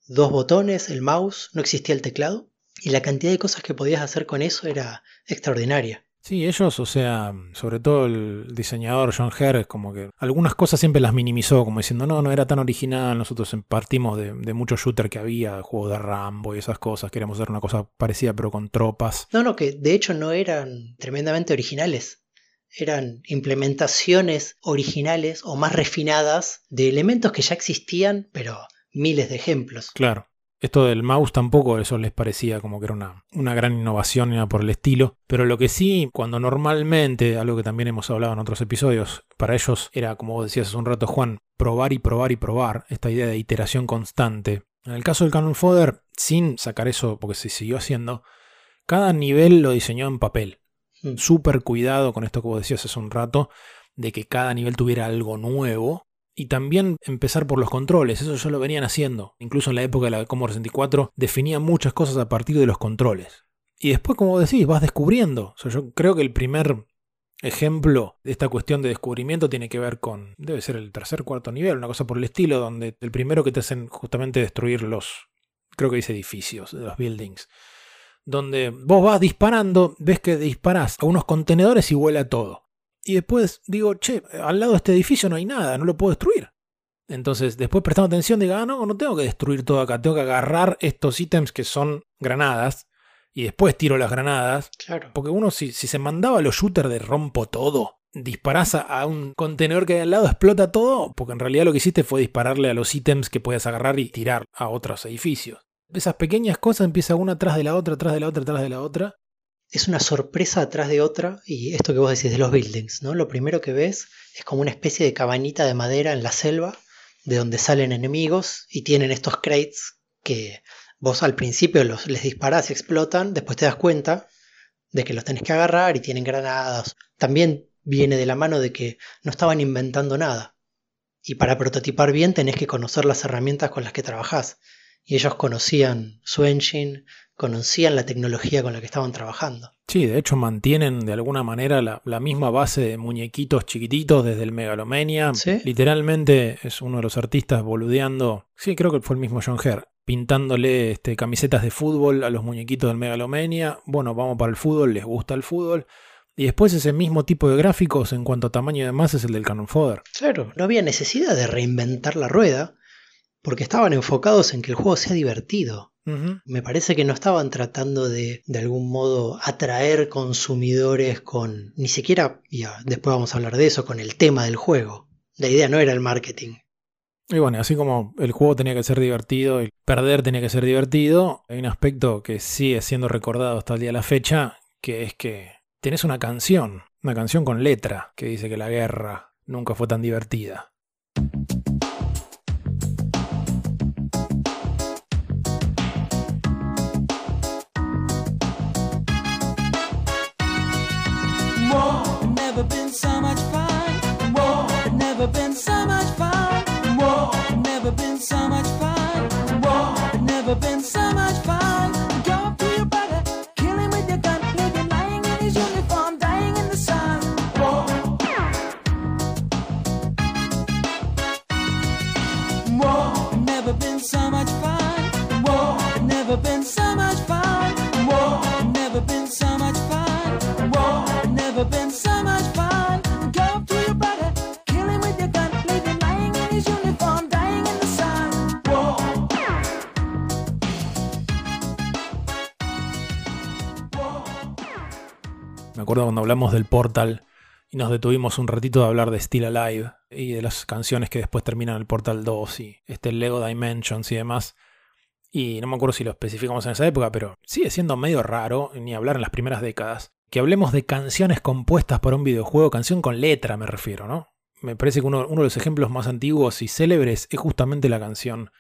dos botones, el mouse, no existía el teclado, y la cantidad de cosas que podías hacer con eso era extraordinaria. Sí, ellos, o sea, sobre todo el diseñador John Herr, como que algunas cosas siempre las minimizó, como diciendo, no, no era tan original, nosotros partimos de, de muchos shooters que había, juegos de Rambo y esas cosas, queríamos hacer una cosa parecida pero con tropas. No, no, que de hecho no eran tremendamente originales, eran implementaciones originales o más refinadas de elementos que ya existían, pero miles de ejemplos. Claro. Esto del mouse tampoco eso les parecía como que era una, una gran innovación ni por el estilo. Pero lo que sí, cuando normalmente, algo que también hemos hablado en otros episodios, para ellos era, como vos decías hace un rato, Juan, probar y probar y probar, esta idea de iteración constante. En el caso del Canon Fodder, sin sacar eso porque se siguió haciendo, cada nivel lo diseñó en papel. Hmm. Súper cuidado con esto que vos decías hace un rato, de que cada nivel tuviera algo nuevo y también empezar por los controles, eso ya lo venían haciendo. Incluso en la época de la Commodore 64 definía muchas cosas a partir de los controles. Y después, como decís, vas descubriendo. yo creo que el primer ejemplo de esta cuestión de descubrimiento tiene que ver con, debe ser el tercer, cuarto nivel, una cosa por el estilo, donde el primero que te hacen justamente destruir los, creo que dice edificios, los buildings. Donde vos vas disparando, ves que disparás a unos contenedores y vuela todo. Y después digo, che, al lado de este edificio no hay nada, no lo puedo destruir. Entonces, después prestando atención, digo, ah, no, no tengo que destruir todo acá, tengo que agarrar estos ítems que son granadas y después tiro las granadas. Claro. Porque uno, si, si se mandaba a los shooters de rompo todo, disparás a un contenedor que hay al lado, explota todo, porque en realidad lo que hiciste fue dispararle a los ítems que puedes agarrar y tirar a otros edificios. Esas pequeñas cosas empiezan una tras de la otra, tras de la otra, tras de la otra, es una sorpresa atrás de otra y esto que vos decís de los buildings, ¿no? Lo primero que ves es como una especie de cabañita de madera en la selva de donde salen enemigos y tienen estos crates que vos al principio los, les disparás y explotan, después te das cuenta de que los tenés que agarrar y tienen granadas. También viene de la mano de que no estaban inventando nada. Y para prototipar bien tenés que conocer las herramientas con las que trabajás. Y ellos conocían su engine, conocían la tecnología con la que estaban trabajando. Sí, de hecho mantienen de alguna manera la, misma base de muñequitos chiquititos desde el Megalomania. Literalmente es uno de los artistas boludeando. Sí, creo que fue el mismo John Herr. Pintándole este, camisetas de fútbol a los muñequitos del Megalomania. Bueno, vamos para el fútbol, les gusta el fútbol. Y después ese mismo tipo de gráficos en cuanto a tamaño y demás es el del Canon Fodder. Claro, no había necesidad de reinventar la rueda porque estaban enfocados en que el juego sea divertido. Me parece que no estaban tratando de, de algún modo, atraer consumidores con, ni siquiera, ya después vamos a hablar de eso, con el tema del juego. La idea no era el marketing. Y bueno, así como el juego tenía que ser divertido y perder tenía que ser divertido, hay un aspecto que sigue siendo recordado hasta el día de la fecha, que es que tenés una canción, una canción con letra, que dice que la guerra nunca fue tan divertida. been so much fun. Whoa. I've never been so much fun. Whoa. I've never been so much fun. Whoa. I've never been so much fun. Go up to your brother, kill him with your gun, leave him lying in his uniform, dying in the sun. Whoa. Whoa. I've never been so much fun. Whoa. I've never been so much fun. Whoa. I've never been so acuerdo cuando hablamos del Portal y nos detuvimos un ratito de hablar de Still Alive y de las canciones que después terminan el Portal 2 y este Lego Dimensions y demás. Y no me acuerdo si lo especificamos en esa época, pero sigue siendo medio raro, ni hablar en las primeras décadas, que hablemos de canciones compuestas para un videojuego, canción con letra me refiero, ¿no? Me parece que uno, uno de los ejemplos más antiguos y célebres es justamente la canción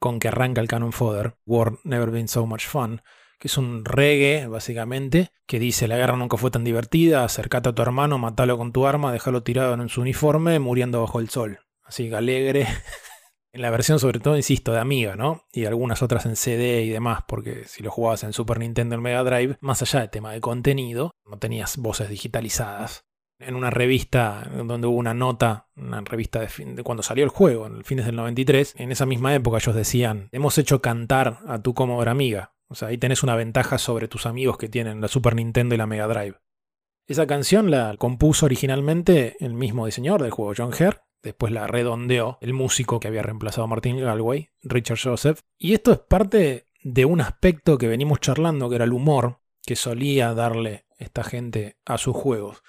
con que arranca el Canon Fodder, War Never Been So Much Fun, que es un reggae, básicamente, que dice la guerra nunca fue tan divertida, acercate a tu hermano, matalo con tu arma, déjalo tirado en su uniforme, muriendo bajo el sol. Así que alegre. en la versión, sobre todo, insisto, de Amiga, ¿no? Y algunas otras en CD y demás, porque si lo jugabas en Super Nintendo en Mega Drive, más allá del tema de contenido, no tenías voces digitalizadas. En una revista donde hubo una nota, una revista de, de cuando salió el juego, en el fines del 93, en esa misma época ellos decían, hemos hecho cantar a tu Commodore Amiga. O sea, ahí tenés una ventaja sobre tus amigos que tienen la Super Nintendo y la Mega Drive. Esa canción la compuso originalmente el mismo diseñador del juego, John Herr. Después la redondeó el músico que había reemplazado a Martin Galway, Richard Joseph. Y esto es parte de un aspecto que venimos charlando, que era el humor que solía darle esta gente a sus juegos.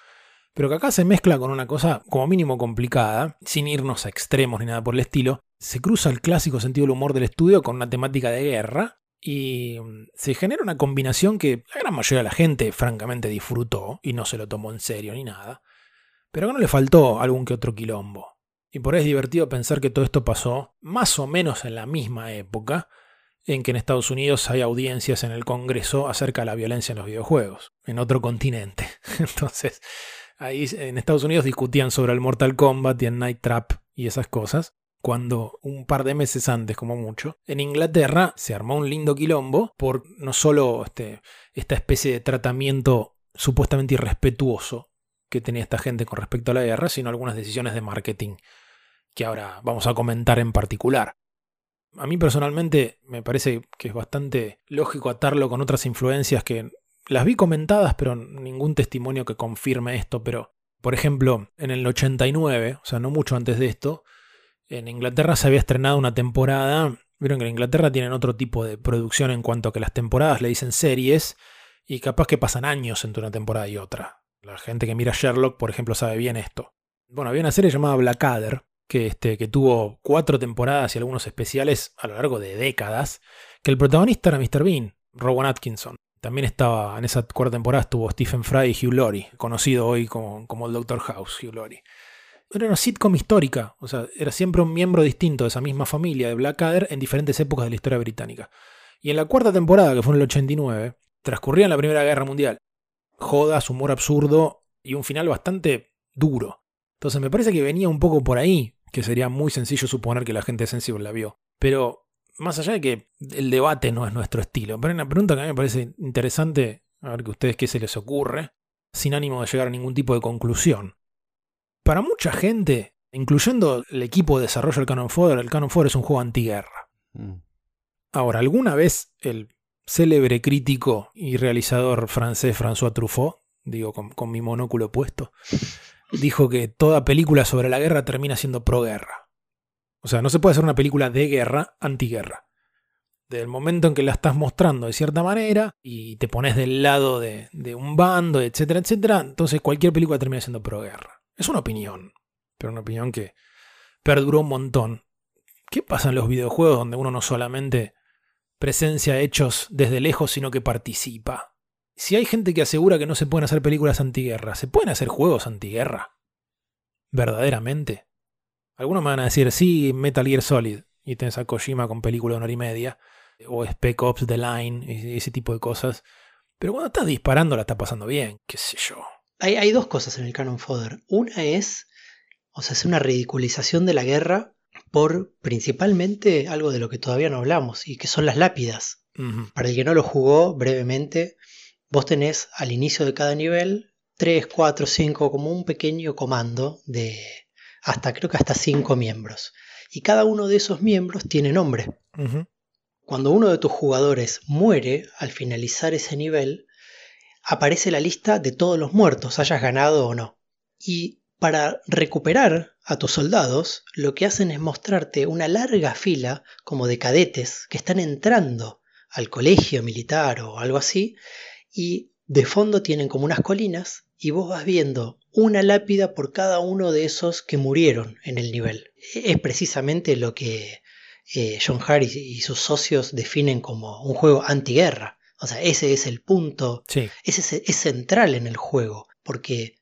Pero que acá se mezcla con una cosa como mínimo complicada, sin irnos a extremos ni nada por el estilo. Se cruza el clásico sentido del humor del estudio con una temática de guerra, y mm, se genera una combinación que la gran mayoría de la gente francamente disfrutó y no se lo tomó en serio ni nada. Pero que no le faltó algún que otro quilombo. Y por ahí es divertido pensar que todo esto pasó más o menos en la misma época en que en Estados Unidos hay audiencias en el Congreso acerca de la violencia en los videojuegos, en otro continente. Entonces, ahí en Estados Unidos discutían sobre el Mortal Kombat y el Night Trap y esas cosas cuando un par de meses antes, como mucho, en Inglaterra se armó un lindo quilombo por no solo este, esta especie de tratamiento supuestamente irrespetuoso que tenía esta gente con respecto a la guerra, sino algunas decisiones de marketing que ahora vamos a comentar en particular. A mí personalmente me parece que es bastante lógico atarlo con otras influencias que las vi comentadas, pero ningún testimonio que confirme esto, pero por ejemplo, en el 89, o sea, no mucho antes de esto, en Inglaterra se había estrenado una temporada. Vieron que en Inglaterra tienen otro tipo de producción en cuanto a que las temporadas le dicen series y capaz que pasan años entre una temporada y otra. La gente que mira Sherlock, por ejemplo, sabe bien esto. Bueno, había una serie llamada Blackadder que, este, que tuvo cuatro temporadas y algunos especiales a lo largo de décadas, que el protagonista era Mr. Bean, Rowan Atkinson. También estaba, en esa cuarta temporada estuvo Stephen Fry y Hugh Laurie, conocido hoy como, como el Doctor House, Hugh Laurie era una sitcom histórica, o sea, era siempre un miembro distinto de esa misma familia de Blackadder en diferentes épocas de la historia británica. Y en la cuarta temporada, que fue en el 89, transcurría en la Primera Guerra Mundial. Jodas, humor absurdo y un final bastante duro. Entonces me parece que venía un poco por ahí, que sería muy sencillo suponer que la gente sensible la vio. Pero más allá de que el debate no es nuestro estilo, pero hay una pregunta que a mí me parece interesante, a ver que ustedes qué se les ocurre, sin ánimo de llegar a ningún tipo de conclusión. Para mucha gente, incluyendo el equipo de desarrollo del Canon Fodder, el Canon Fodder es un juego antiguerra. Mm. Ahora, ¿alguna vez el célebre crítico y realizador francés François Truffaut, digo con, mi monóculo puesto, dijo que toda película sobre la guerra termina siendo pro-guerra? O sea, no se puede hacer una película de guerra antiguerra. Desde el momento en que la estás mostrando de cierta manera y te pones del lado de, de un bando, etcétera, etcétera, entonces cualquier película termina siendo pro-guerra. Es una opinión, pero una opinión que perduró un montón. ¿Qué pasa en los videojuegos donde uno no solamente presencia hechos desde lejos, sino que participa? si hay gente que asegura que no se pueden hacer películas antiguerra, ¿se pueden hacer juegos antiguerra? ¿Verdaderamente? Algunos me van a decir, sí, Metal Gear Solid, y tenés a Kojima con película de una hora y media, o Spec Ops The Line, y ese tipo de cosas. Pero cuando estás disparando la está pasando bien, qué sé yo. Hay, hay dos cosas en el Canon Fodder. Una es, o sea, es una ridiculización de la guerra por principalmente algo de lo que todavía no hablamos, y que son las lápidas. Para el que no lo jugó brevemente, vos tenés al inicio de cada nivel 3, 4, 5, como un pequeño comando de hasta creo que hasta 5 miembros. Y cada uno de esos miembros tiene nombre. Cuando uno de tus jugadores muere al finalizar ese nivel, aparece la lista de todos los muertos, hayas ganado o no. Y para recuperar a tus soldados, lo que hacen es mostrarte una larga fila como de cadetes que están entrando al colegio militar o algo así, y de fondo tienen como unas colinas y vos vas viendo una lápida por cada uno de esos que murieron en el nivel. Es precisamente lo que eh, John Harris y sus socios definen como un juego antiguerra. O sea, ese es el punto, ese es central en el juego, porque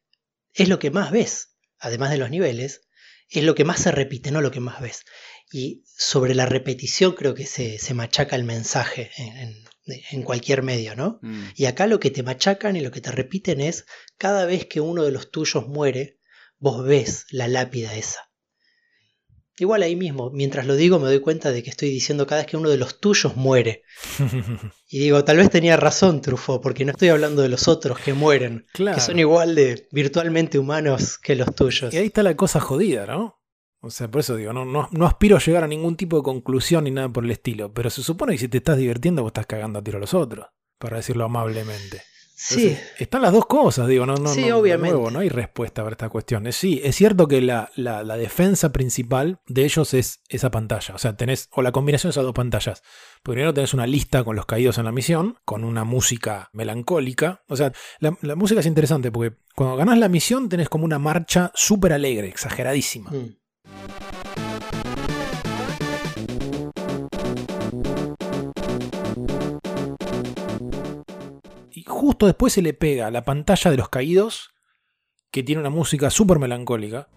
es lo que más ves, además de los niveles, es lo que más se repite, no lo que más ves. Y sobre la repetición creo que se, machaca el mensaje en, cualquier medio, ¿no? Mm. Y acá lo que te machacan y lo que te repiten es, cada vez que uno de los tuyos muere, vos ves la lápida esa. Igual ahí mismo, mientras lo digo, me doy cuenta de que estoy diciendo cada vez que uno de los tuyos muere. y digo, tal vez tenía razón, Truffaut, porque no estoy hablando de los otros que mueren, que son igual de virtualmente humanos que los tuyos. Y ahí está la cosa jodida, ¿no? O sea, por eso digo, no, no, no, aspiro a llegar a ningún tipo de conclusión ni nada por el estilo, pero se supone que si te estás divirtiendo, vos estás cagando a tiro a los otros, para decirlo amablemente. Sí. están las dos cosas, digo, no, no, sí, obviamente. no hay respuesta para esta cuestión. Sí, es cierto que la, la, defensa principal de ellos es esa pantalla. O sea, tenés, o la combinación de esas dos pantallas. Primero tenés una lista con los caídos en la misión, con una música melancólica. O sea, la, música es interesante porque cuando ganás la misión tenés como una marcha súper alegre, exageradísima. Mm. Justo después se le pega la pantalla de los caídos, que tiene una música súper melancólica.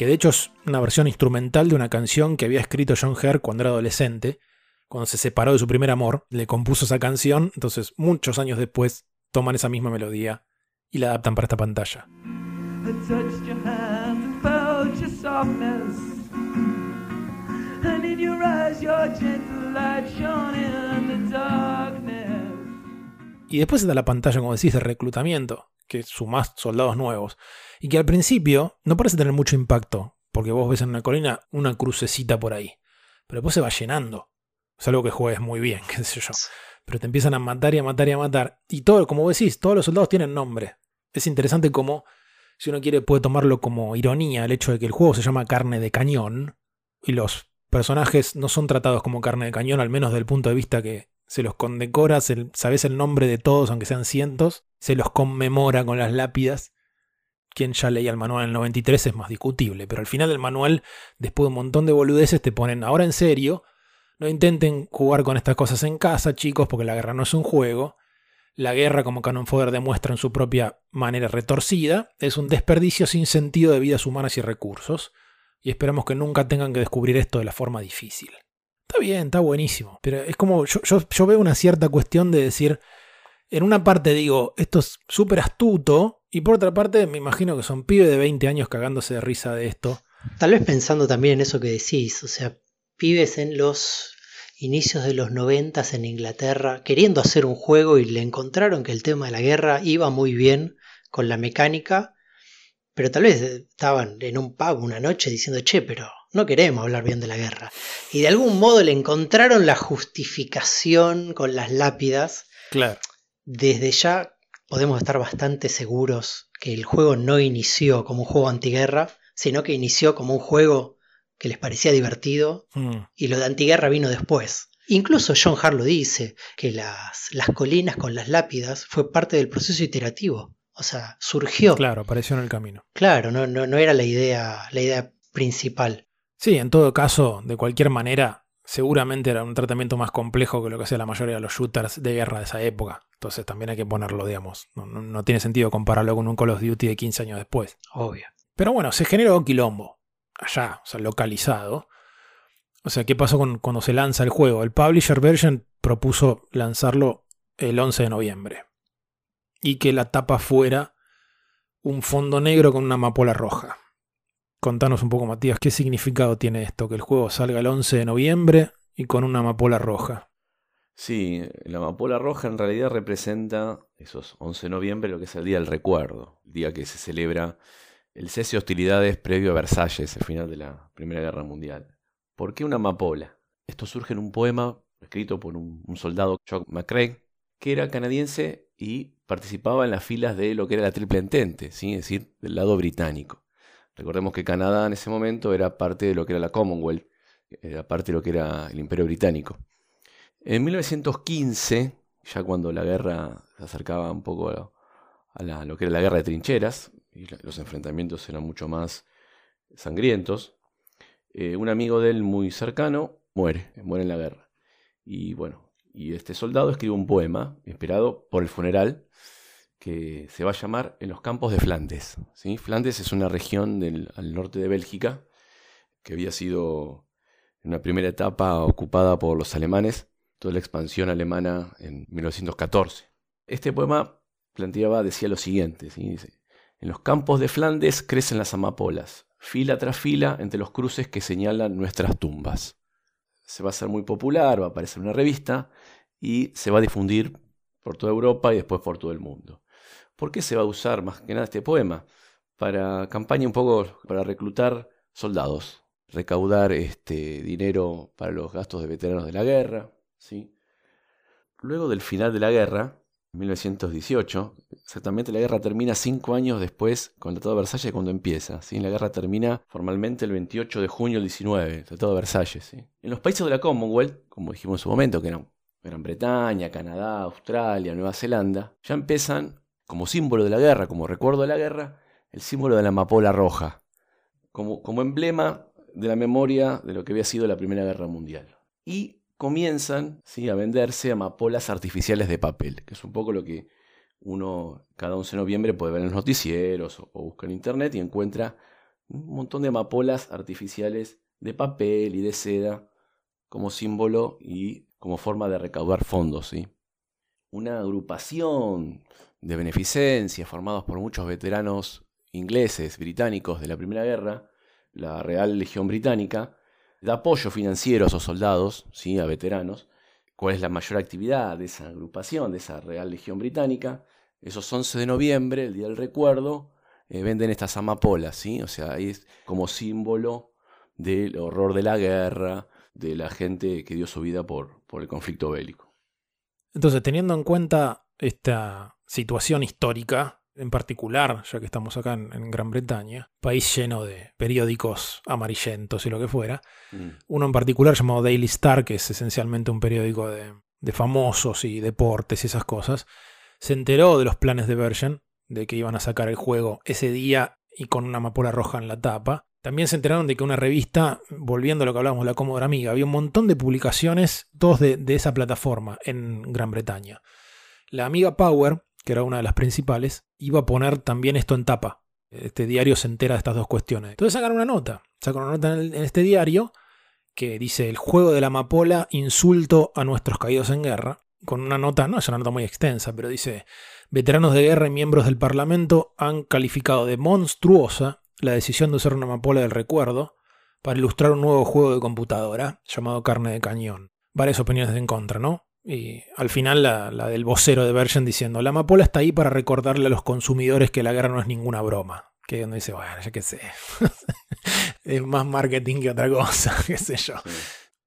Que de hecho es una versión instrumental de una canción que había escrito John Herr cuando era adolescente, cuando se separó de su primer amor, le compuso esa canción, entonces muchos años después toman esa misma melodía y la adaptan para esta pantalla. Y después está la pantalla, como decís, de reclutamiento, que sumás soldados nuevos. Y que al principio no parece tener mucho impacto, porque vos ves en una colina una crucecita por ahí. Pero después se va llenando. Es algo que juegues muy bien, qué sé yo. Pero te empiezan a matar y a matar y a matar. Y todo, como decís, todos los soldados tienen nombre. Es interesante como, si uno quiere, puede tomarlo como ironía el hecho de que el juego se llama carne de cañón. Y los personajes no son tratados como carne de cañón, al menos desde el punto de vista que se los condecora, sabes el nombre de todos, aunque sean cientos, se los conmemora con las lápidas quien ya leía el manual en el 93 es más discutible, pero al final del manual, después de un montón de boludeces, te ponen, ahora en serio, no intenten jugar con estas cosas en casa, chicos, porque la guerra no es un juego. La guerra, como Canon Fodder demuestra en su propia manera retorcida, es un desperdicio sin sentido de vidas humanas y recursos, y esperamos que nunca tengan que descubrir esto de la forma difícil. Está bien, está buenísimo, pero es como yo, yo veo una cierta cuestión de decir, en una parte digo, esto es súper astuto, y por otra parte, me imagino que son pibes de 20 años cagándose de risa de esto. Tal vez pensando también en eso que decís, o sea, pibes en los inicios de los 90 en Inglaterra queriendo hacer un juego y le encontraron que el tema de la guerra iba muy bien con la mecánica, pero tal vez estaban en un pub una noche diciendo, che, pero no queremos hablar bien de la guerra. Y de algún modo le encontraron la justificación con las lápidas. Claro. Desde ya podemos estar bastante seguros que el juego no inició como un juego antiguerra, sino que inició como un juego que les parecía divertido, Mm. y lo de antiguerra vino después. Incluso John Harlow dice que las, las colinas con las lápidas fue parte del proceso iterativo. O sea, surgió. Claro, Claro, apareció en el camino. no, no, no era la idea, la idea principal. Sí, en todo caso, de cualquier manera, seguramente era un tratamiento más complejo que lo que hacía la mayoría de los shooters de guerra de esa época. Entonces también hay que ponerlo, digamos. No, no- no tiene sentido compararlo con un Call of Duty de 15 años después. Obvio. Pero bueno, se generó quilombo. Allá, o sea, localizado. O sea, ¿qué pasó con, cuando se lanza el juego? El publisher version propuso lanzarlo el 11 de noviembre. Y que la tapa fuera un fondo negro con una amapola roja. Contanos un poco, Matías, ¿qué significado tiene esto? Que el juego salga el 11 de noviembre y con una amapola roja. Sí, la amapola roja en realidad representa esos 11 de noviembre, lo que es el Día del Recuerdo, el día que se celebra el cese de hostilidades previo a Versalles, el final de la Primera Guerra Mundial. ¿Por qué una amapola? Esto surge en un poema escrito por un, soldado, Chuck McCrae, que era canadiense y participaba en las filas de lo que era la Triple Entente, es decir, del lado británico. Recordemos que Canadá en ese momento era parte de lo que era la Commonwealth, era parte de lo que era el Imperio Británico. En 1915, ya cuando la guerra se acercaba un poco a, lo que era la guerra de trincheras, y los enfrentamientos eran mucho más sangrientos, eh, un amigo de él muy cercano muere, muere en la guerra. Y bueno, y este soldado escribe un poema inspirado por el funeral que se va a llamar En los campos de Flandes. Flandes es una región al norte de Bélgica que había sido en una primera etapa ocupada por los alemanes, toda la expansión alemana en 1914. Este poema planteaba, decía lo siguiente, en los campos de Flandes crecen las amapolas, fila tras fila entre los cruces que señalan nuestras tumbas. Se va a hacer muy popular, va a aparecer en una revista y se va a difundir por toda Europa y después por todo el mundo. ¿Por qué se va a usar más que nada este poema? Para campaña un poco, para reclutar soldados, recaudar este dinero para los gastos de veteranos de la guerra, ¿sí? Luego del final de la guerra, 1918, exactamente la guerra termina cinco años después con el Tratado de Versalles cuando empieza. ¿sí? La guerra termina formalmente el 28 de junio del 19, el Tratado de Versalles. ¿sí? En los países de la Commonwealth, como dijimos en su momento, que eran Gran Bretaña, Canadá, Australia, Nueva Zelanda, ya empiezan como símbolo de la guerra, como recuerdo de la guerra, el símbolo de la amapola roja, como, como emblema de la memoria de lo que había sido la Primera Guerra Mundial. Y comienzan ¿sí? a venderse amapolas artificiales de papel, que es un poco lo que uno cada 11 de noviembre puede ver en los noticieros o, busca en internet y encuentra un montón de amapolas artificiales de papel y de seda como símbolo y como forma de recaudar fondos. ¿sí? Una agrupación de beneficencia formados por muchos veteranos ingleses, británicos de la Primera Guerra, la Real Legión Británica, da apoyo financiero a esos soldados, ¿sí? a veteranos. ¿Cuál es la mayor actividad de esa agrupación, de esa Real Legión Británica? Esos 11 de noviembre, el Día del Recuerdo, eh, venden estas amapolas, ¿sí? O sea, es como símbolo del horror de la guerra, de la gente que dio su vida por, por el conflicto bélico. Entonces, teniendo en cuenta esta situación histórica, en particular, ya que estamos acá en, en Gran Bretaña, país lleno de periódicos amarillentos y lo que fuera, Mm. uno en particular llamado Daily Star, que es esencialmente un periódico de, de famosos y deportes y esas cosas, se enteró de los planes de Version, de que iban a sacar el juego ese día y con una amapola roja en la tapa. También se enteraron de que una revista, volviendo a lo que hablábamos la Commodore Amiga, había un montón de publicaciones, todos de, de esa plataforma en Gran Bretaña. La Amiga Power, que era una de las principales, iba a poner también esto en tapa. Este diario se entera de estas dos cuestiones. Entonces sacan una nota. Sacan una nota en, este diario que dice el juego de la amapola, insulto a nuestros caídos en guerra. Con una nota, no es una nota muy extensa, pero dice, veteranos de guerra y miembros del Parlamento han calificado de monstruosa la decisión de usar una amapola del recuerdo para ilustrar un nuevo juego de computadora llamado Carne de Cañón. Varias opiniones en contra, ¿no? Y al final la, la del vocero de Version diciendo, la amapola está ahí para recordarle a los consumidores que la guerra no es ninguna broma. Que uno dice, bueno, ya qué sé. es más marketing que otra cosa, qué sé yo.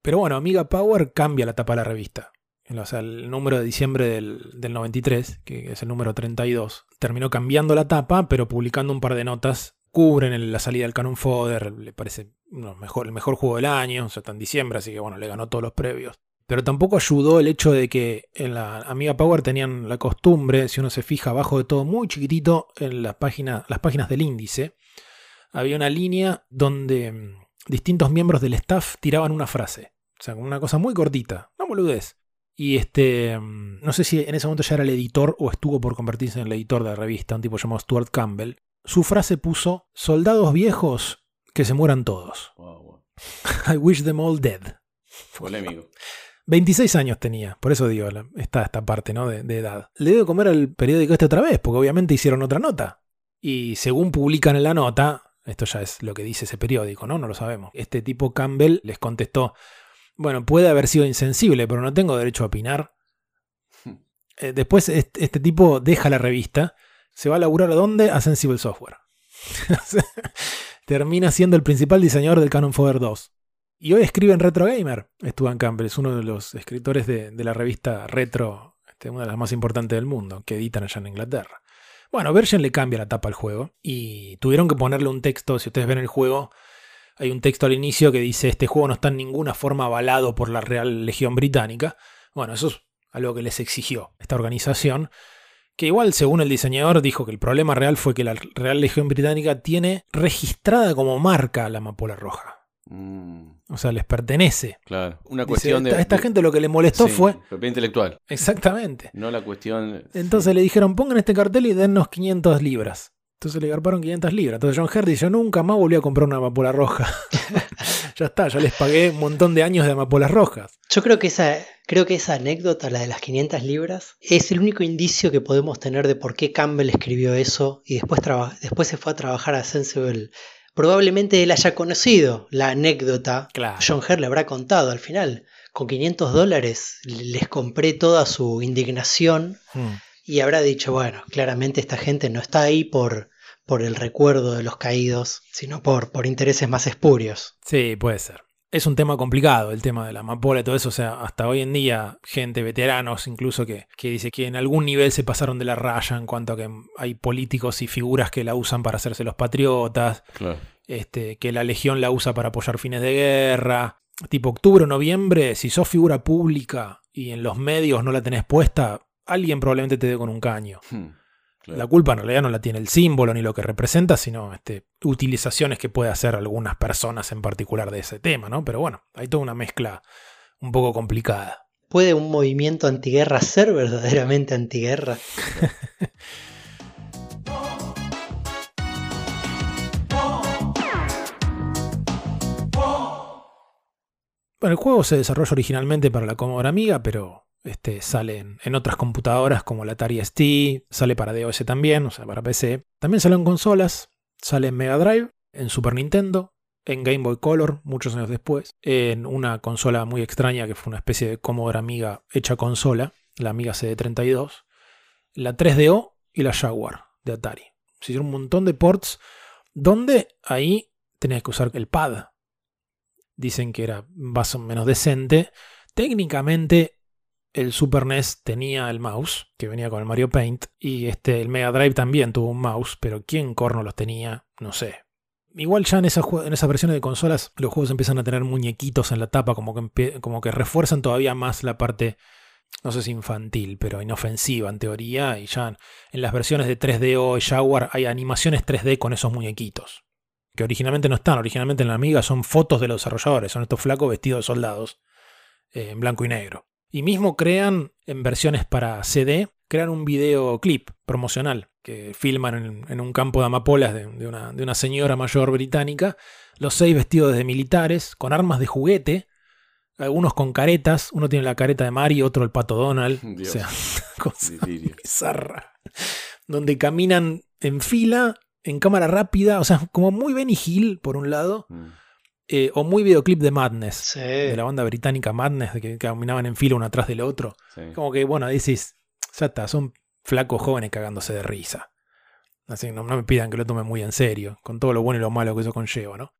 Pero bueno, Amiga Power cambia la tapa de la revista. O sea, el número de diciembre del, del 93, que es el número 32, terminó cambiando la tapa, pero publicando un par de notas cubren la salida del Canon Fodder, le parece mejor, el mejor juego del año, o sea, está en diciembre, así que bueno, le ganó todos los previos. Pero tampoco ayudó el hecho de que en la Amiga Power tenían la costumbre, si uno se fija abajo de todo, muy chiquitito, en la página, las páginas del índice, había una línea donde mm, distintos miembros del staff tiraban una frase. O sea, una cosa muy cortita, no boludez. Y este, mm, no sé si en ese momento ya era el editor o estuvo por convertirse en el editor de la revista, un tipo llamado Stuart Campbell. Su frase puso, soldados viejos, que se mueran todos. I wish them all dead. Polémico. 26 años tenía, por eso digo, está esta parte ¿no? de, de, edad. Le debo comer al periódico este otra vez, porque obviamente hicieron otra nota. Y según publican en la nota, esto ya es lo que dice ese periódico, ¿no? No lo sabemos. Este tipo Campbell les contestó, bueno, puede haber sido insensible, pero no tengo derecho a opinar. Eh, después este, este, tipo deja la revista, se va a laburar a dónde? A Sensible Software. Termina siendo el principal diseñador del Canon Fodder 2. Y hoy escribe en Retro Gamer. Stuart Campbell es uno de los escritores de, la revista Retro, este, una de las más importantes del mundo, que editan allá en Inglaterra. Bueno, Version le cambia la tapa al juego y tuvieron que ponerle un texto, si ustedes ven el juego, hay un texto al inicio que dice este juego no está en ninguna forma avalado por la Real Legión Británica. Bueno, eso es algo que les exigió esta organización, que igual según el diseñador dijo que el problema real fue que la Real Legión Británica tiene registrada como marca la amapola roja. Mm. O sea, les pertenece. Claro. Una cuestión de. A esta gente lo que le molestó fue. Propiedad intelectual. Exactamente. No la cuestión. Entonces le dijeron: pongan este cartel y dennos 500 libras. Entonces le garparon 500 libras. Entonces John Hardy yo nunca más volví a comprar una amapola roja. ya está, ya les pagué un montón de años de amapolas rojas. Yo creo que esa, creo que esa anécdota, la de las 500 libras, es el único indicio que podemos tener de por qué Campbell escribió eso y después, después se fue a trabajar a Sensible probablemente él haya conocido la anécdota. John Herr le habrá contado al final. Con 500 dólares les compré toda su indignación hmm. y habrá dicho, bueno, claramente esta gente no está ahí por, por el recuerdo de los caídos, sino por, por intereses más espurios. Sí, puede ser. Es un tema complicado el tema de la amapola y todo eso. O sea, hasta hoy en día, gente, veteranos incluso, que, que, dice que en algún nivel se pasaron de la raya en cuanto a que hay políticos y figuras que la usan para hacerse los patriotas. Este, que la legión la usa para apoyar fines de guerra. Tipo octubre o noviembre, si sos figura pública y en los medios no la tenés puesta, alguien probablemente te dé con un caño. Hmm. La culpa en realidad no la tiene el símbolo ni lo que representa, sino este, utilizaciones que puede hacer algunas personas en particular de ese tema, ¿no? Pero bueno, hay toda una mezcla un poco complicada. ¿Puede un movimiento antiguerra ser verdaderamente antiguerra? bueno, el juego se desarrolla originalmente para la Commodore Amiga, pero este, sale en, otras computadoras como la Atari ST, sale para DOS también, o sea, para PC. También sale en consolas, sale en Mega Drive, en Super Nintendo, en Game Boy Color, muchos años después, en una consola muy extraña que fue una especie de Commodore Amiga hecha consola, la Amiga CD32, la 3DO y la Jaguar de Atari. Se hicieron un montón de ports donde ahí tenías que usar el pad. Dicen que era más o menos decente. Técnicamente el Super NES tenía el mouse, que venía con el Mario Paint, y este, el Mega Drive también tuvo un mouse, pero ¿quién corno los tenía? No sé. Igual ya en, esa, en esas versiones de consolas los juegos empiezan a tener muñequitos en la tapa, como que, como que refuerzan todavía más la parte, no sé si infantil, pero inofensiva en teoría, y ya en las versiones de 3DO y Jaguar hay animaciones 3D con esos muñequitos, que originalmente no están, originalmente en la Amiga son fotos de los desarrolladores, son estos flacos vestidos de soldados, eh, en blanco y negro. Y mismo crean, en versiones para CD, crean un videoclip promocional que filman en, un campo de amapolas de, una, señora mayor británica, los seis vestidos de militares, con armas de juguete, algunos con caretas, uno tiene la careta de Mario, otro el pato Donald, o sea, cosa bizarra, donde caminan en fila, en cámara rápida, o sea, como muy Benny Hill por un lado, mm. Eh, o muy videoclip de Madness, de la banda británica Madness, de que caminaban en fila uno atrás del otro. Como que, bueno, dices, ya está, son flacos jóvenes cagándose de risa. Así que no, me pidan que lo tome muy en serio, con todo lo bueno y lo malo que eso conlleva, ¿no?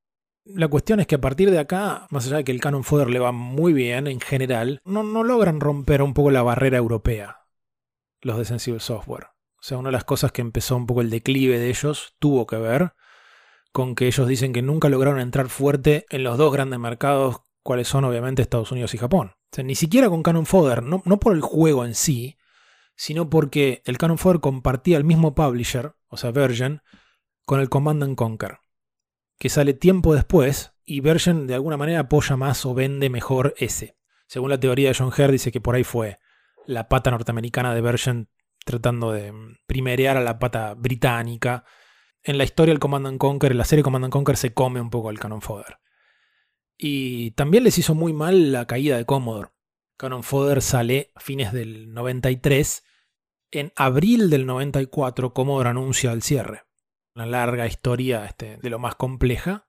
La cuestión es que a partir de acá, más allá de que el Canon Fodder le va muy bien en general, no, no logran romper un poco la barrera europea, los de Sensible Software. O sea, una de las cosas que empezó un poco el declive de ellos tuvo que ver con que ellos dicen que nunca lograron entrar fuerte en los dos grandes mercados, cuales son obviamente Estados Unidos y Japón. O sea, ni siquiera con Cannon Fodder, no, no por el juego en sí, sino porque el Cannon Fodder compartía el mismo publisher, o sea, Virgin, con el Command Conquer, que sale tiempo después y Virgin de alguna manera apoya más o vende mejor ese. Según la teoría de John Hare, dice que por ahí fue la pata norteamericana de Virgin tratando de primerear a la pata británica. En la historia del Command Conquer, en la serie Command Conquer se come un poco el Cannon Fodder. Y también les hizo muy mal la caída de Commodore. Cannon Fodder sale a fines del 93. En abril del 94, Commodore anuncia el cierre. Una larga historia este, de lo más compleja,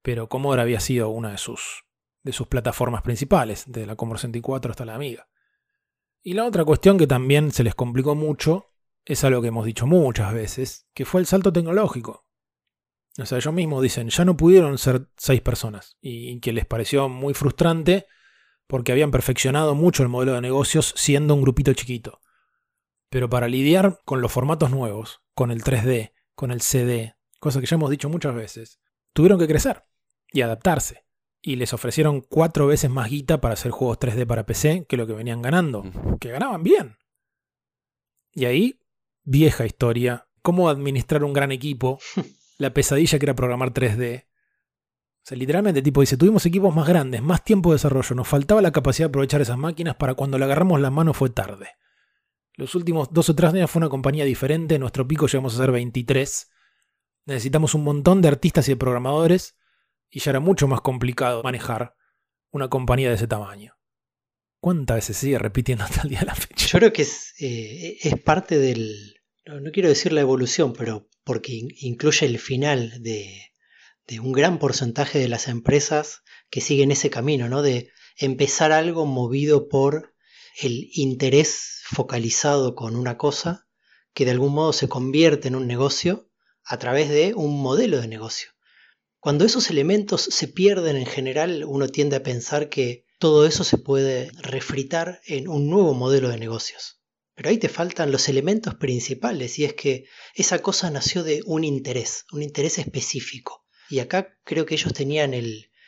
pero Commodore había sido una de sus, de sus plataformas principales, de la Commodore 64 hasta la Amiga. Y la otra cuestión que también se les complicó mucho es algo que hemos dicho muchas veces, que fue el salto tecnológico. O sea, ellos mismos dicen, ya no pudieron ser seis personas, y que les pareció muy frustrante porque habían perfeccionado mucho el modelo de negocios siendo un grupito chiquito. Pero para lidiar con los formatos nuevos, con el 3D, con el CD, cosa que ya hemos dicho muchas veces, tuvieron que crecer y adaptarse. Y les ofrecieron cuatro veces más guita para hacer juegos 3D para PC que lo que venían ganando, que ganaban bien. Y ahí, vieja historia, cómo administrar un gran equipo, la pesadilla que era programar 3D, sea, literalmente, tipo dice, tuvimos equipos más grandes, más tiempo de desarrollo, nos faltaba la capacidad de aprovechar esas máquinas para cuando le agarramos la mano fue tarde. Los últimos dos o tres años fue una compañía diferente, nuestro pico llegamos a ser 23. Necesitamos un montón de artistas y de programadores y ya era mucho más complicado manejar una compañía de ese tamaño. ¿Cuántas veces sigue repitiendo hasta el día de la fecha? Yo creo que es, eh, es parte del, no quiero decir la evolución, pero porque incluye el final de, de un gran porcentaje de las empresas que siguen ese camino, ¿no? De empezar algo movido por el interés focalizado con una cosa que de algún modo se convierte en un negocio a través de un modelo de negocio. Cuando esos elementos se pierden en general, uno tiende a pensar que todo eso se puede refritar en un nuevo modelo de negocios. Pero ahí te faltan los elementos principales y es que esa cosa nació de un interés, un interés específico. Y acá creo que ellos tenían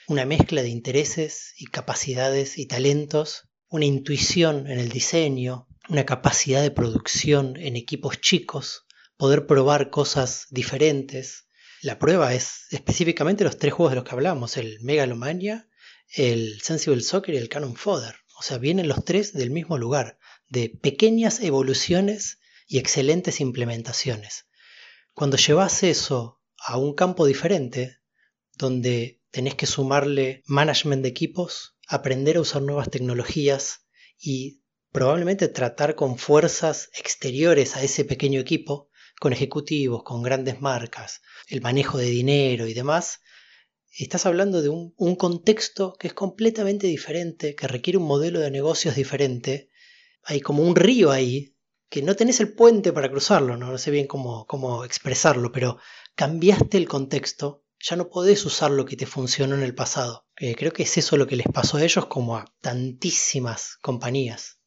una mezcla de intereses y capacidades y talentos, una intuición en el diseño, una capacidad de producción en equipos chicos, poder probar cosas diferentes. La prueba es específicamente los tres juegos de los que hablamos, el Megalomania, el Sensible Soccer y el Cannon Fodder. O sea, vienen los tres del mismo lugar, de pequeñas evoluciones y excelentes implementaciones. Cuando llevas eso a un campo diferente, donde tenés que sumarle management de equipos, aprender a usar nuevas tecnologías y probablemente tratar con fuerzas exteriores a ese pequeño equipo, con ejecutivos, con grandes marcas, el manejo de dinero y demás, estás hablando de un, contexto que es completamente diferente, que requiere un modelo de negocios diferente. Hay como un río ahí, que no tenés el puente para cruzarlo, no, sé bien cómo, cómo expresarlo, pero cambiaste el contexto, ya no podés usar lo que te funcionó en el pasado. Eh, creo que es eso lo que les pasó a ellos como a tantísimas compañías.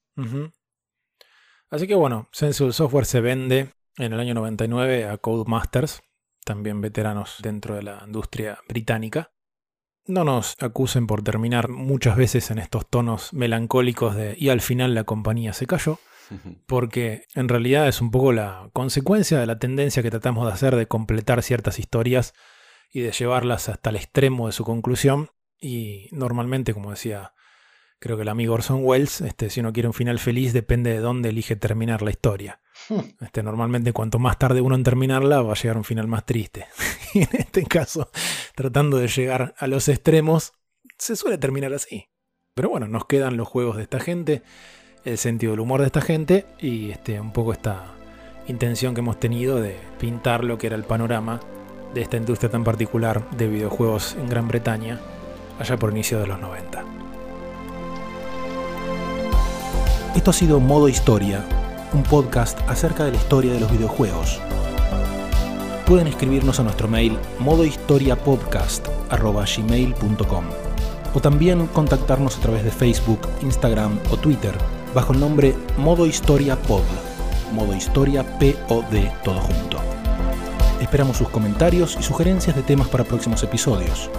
Así que bueno, Sensible Software se vende en el año 99 a Codemasters, también veteranos dentro de la industria británica. No nos acusen por terminar muchas veces en estos tonos melancólicos de y al final la compañía se cayó porque en realidad es un poco la consecuencia de la tendencia que tratamos de hacer de completar ciertas historias y de llevarlas hasta el extremo de su conclusión. Y normalmente, como decía, creo que el amigo Orson Welles, este, si uno quiere un final feliz, depende de dónde elige terminar la historia. Hmm. Este, normalmente, cuanto más tarde uno en terminarla, va a llegar a un final más triste. y en este caso, tratando de llegar a los extremos, se suele terminar así. Pero bueno, nos quedan los juegos de esta gente el sentido del humor de esta gente y este, un poco esta intención que hemos tenido de pintar lo que era el panorama de esta industria tan particular de videojuegos en Gran Bretaña allá por inicio de los 90. Esto ha sido Modo Historia, un podcast acerca de la historia de los videojuegos. Pueden escribirnos a nuestro mail modohistoriapodcast.gmail.com o también contactarnos a través de Facebook, Instagram o Twitter bajo el nombre Modo Historia Pod, Modo Historia POD todo junto. Esperamos sus comentarios y sugerencias de temas para próximos episodios.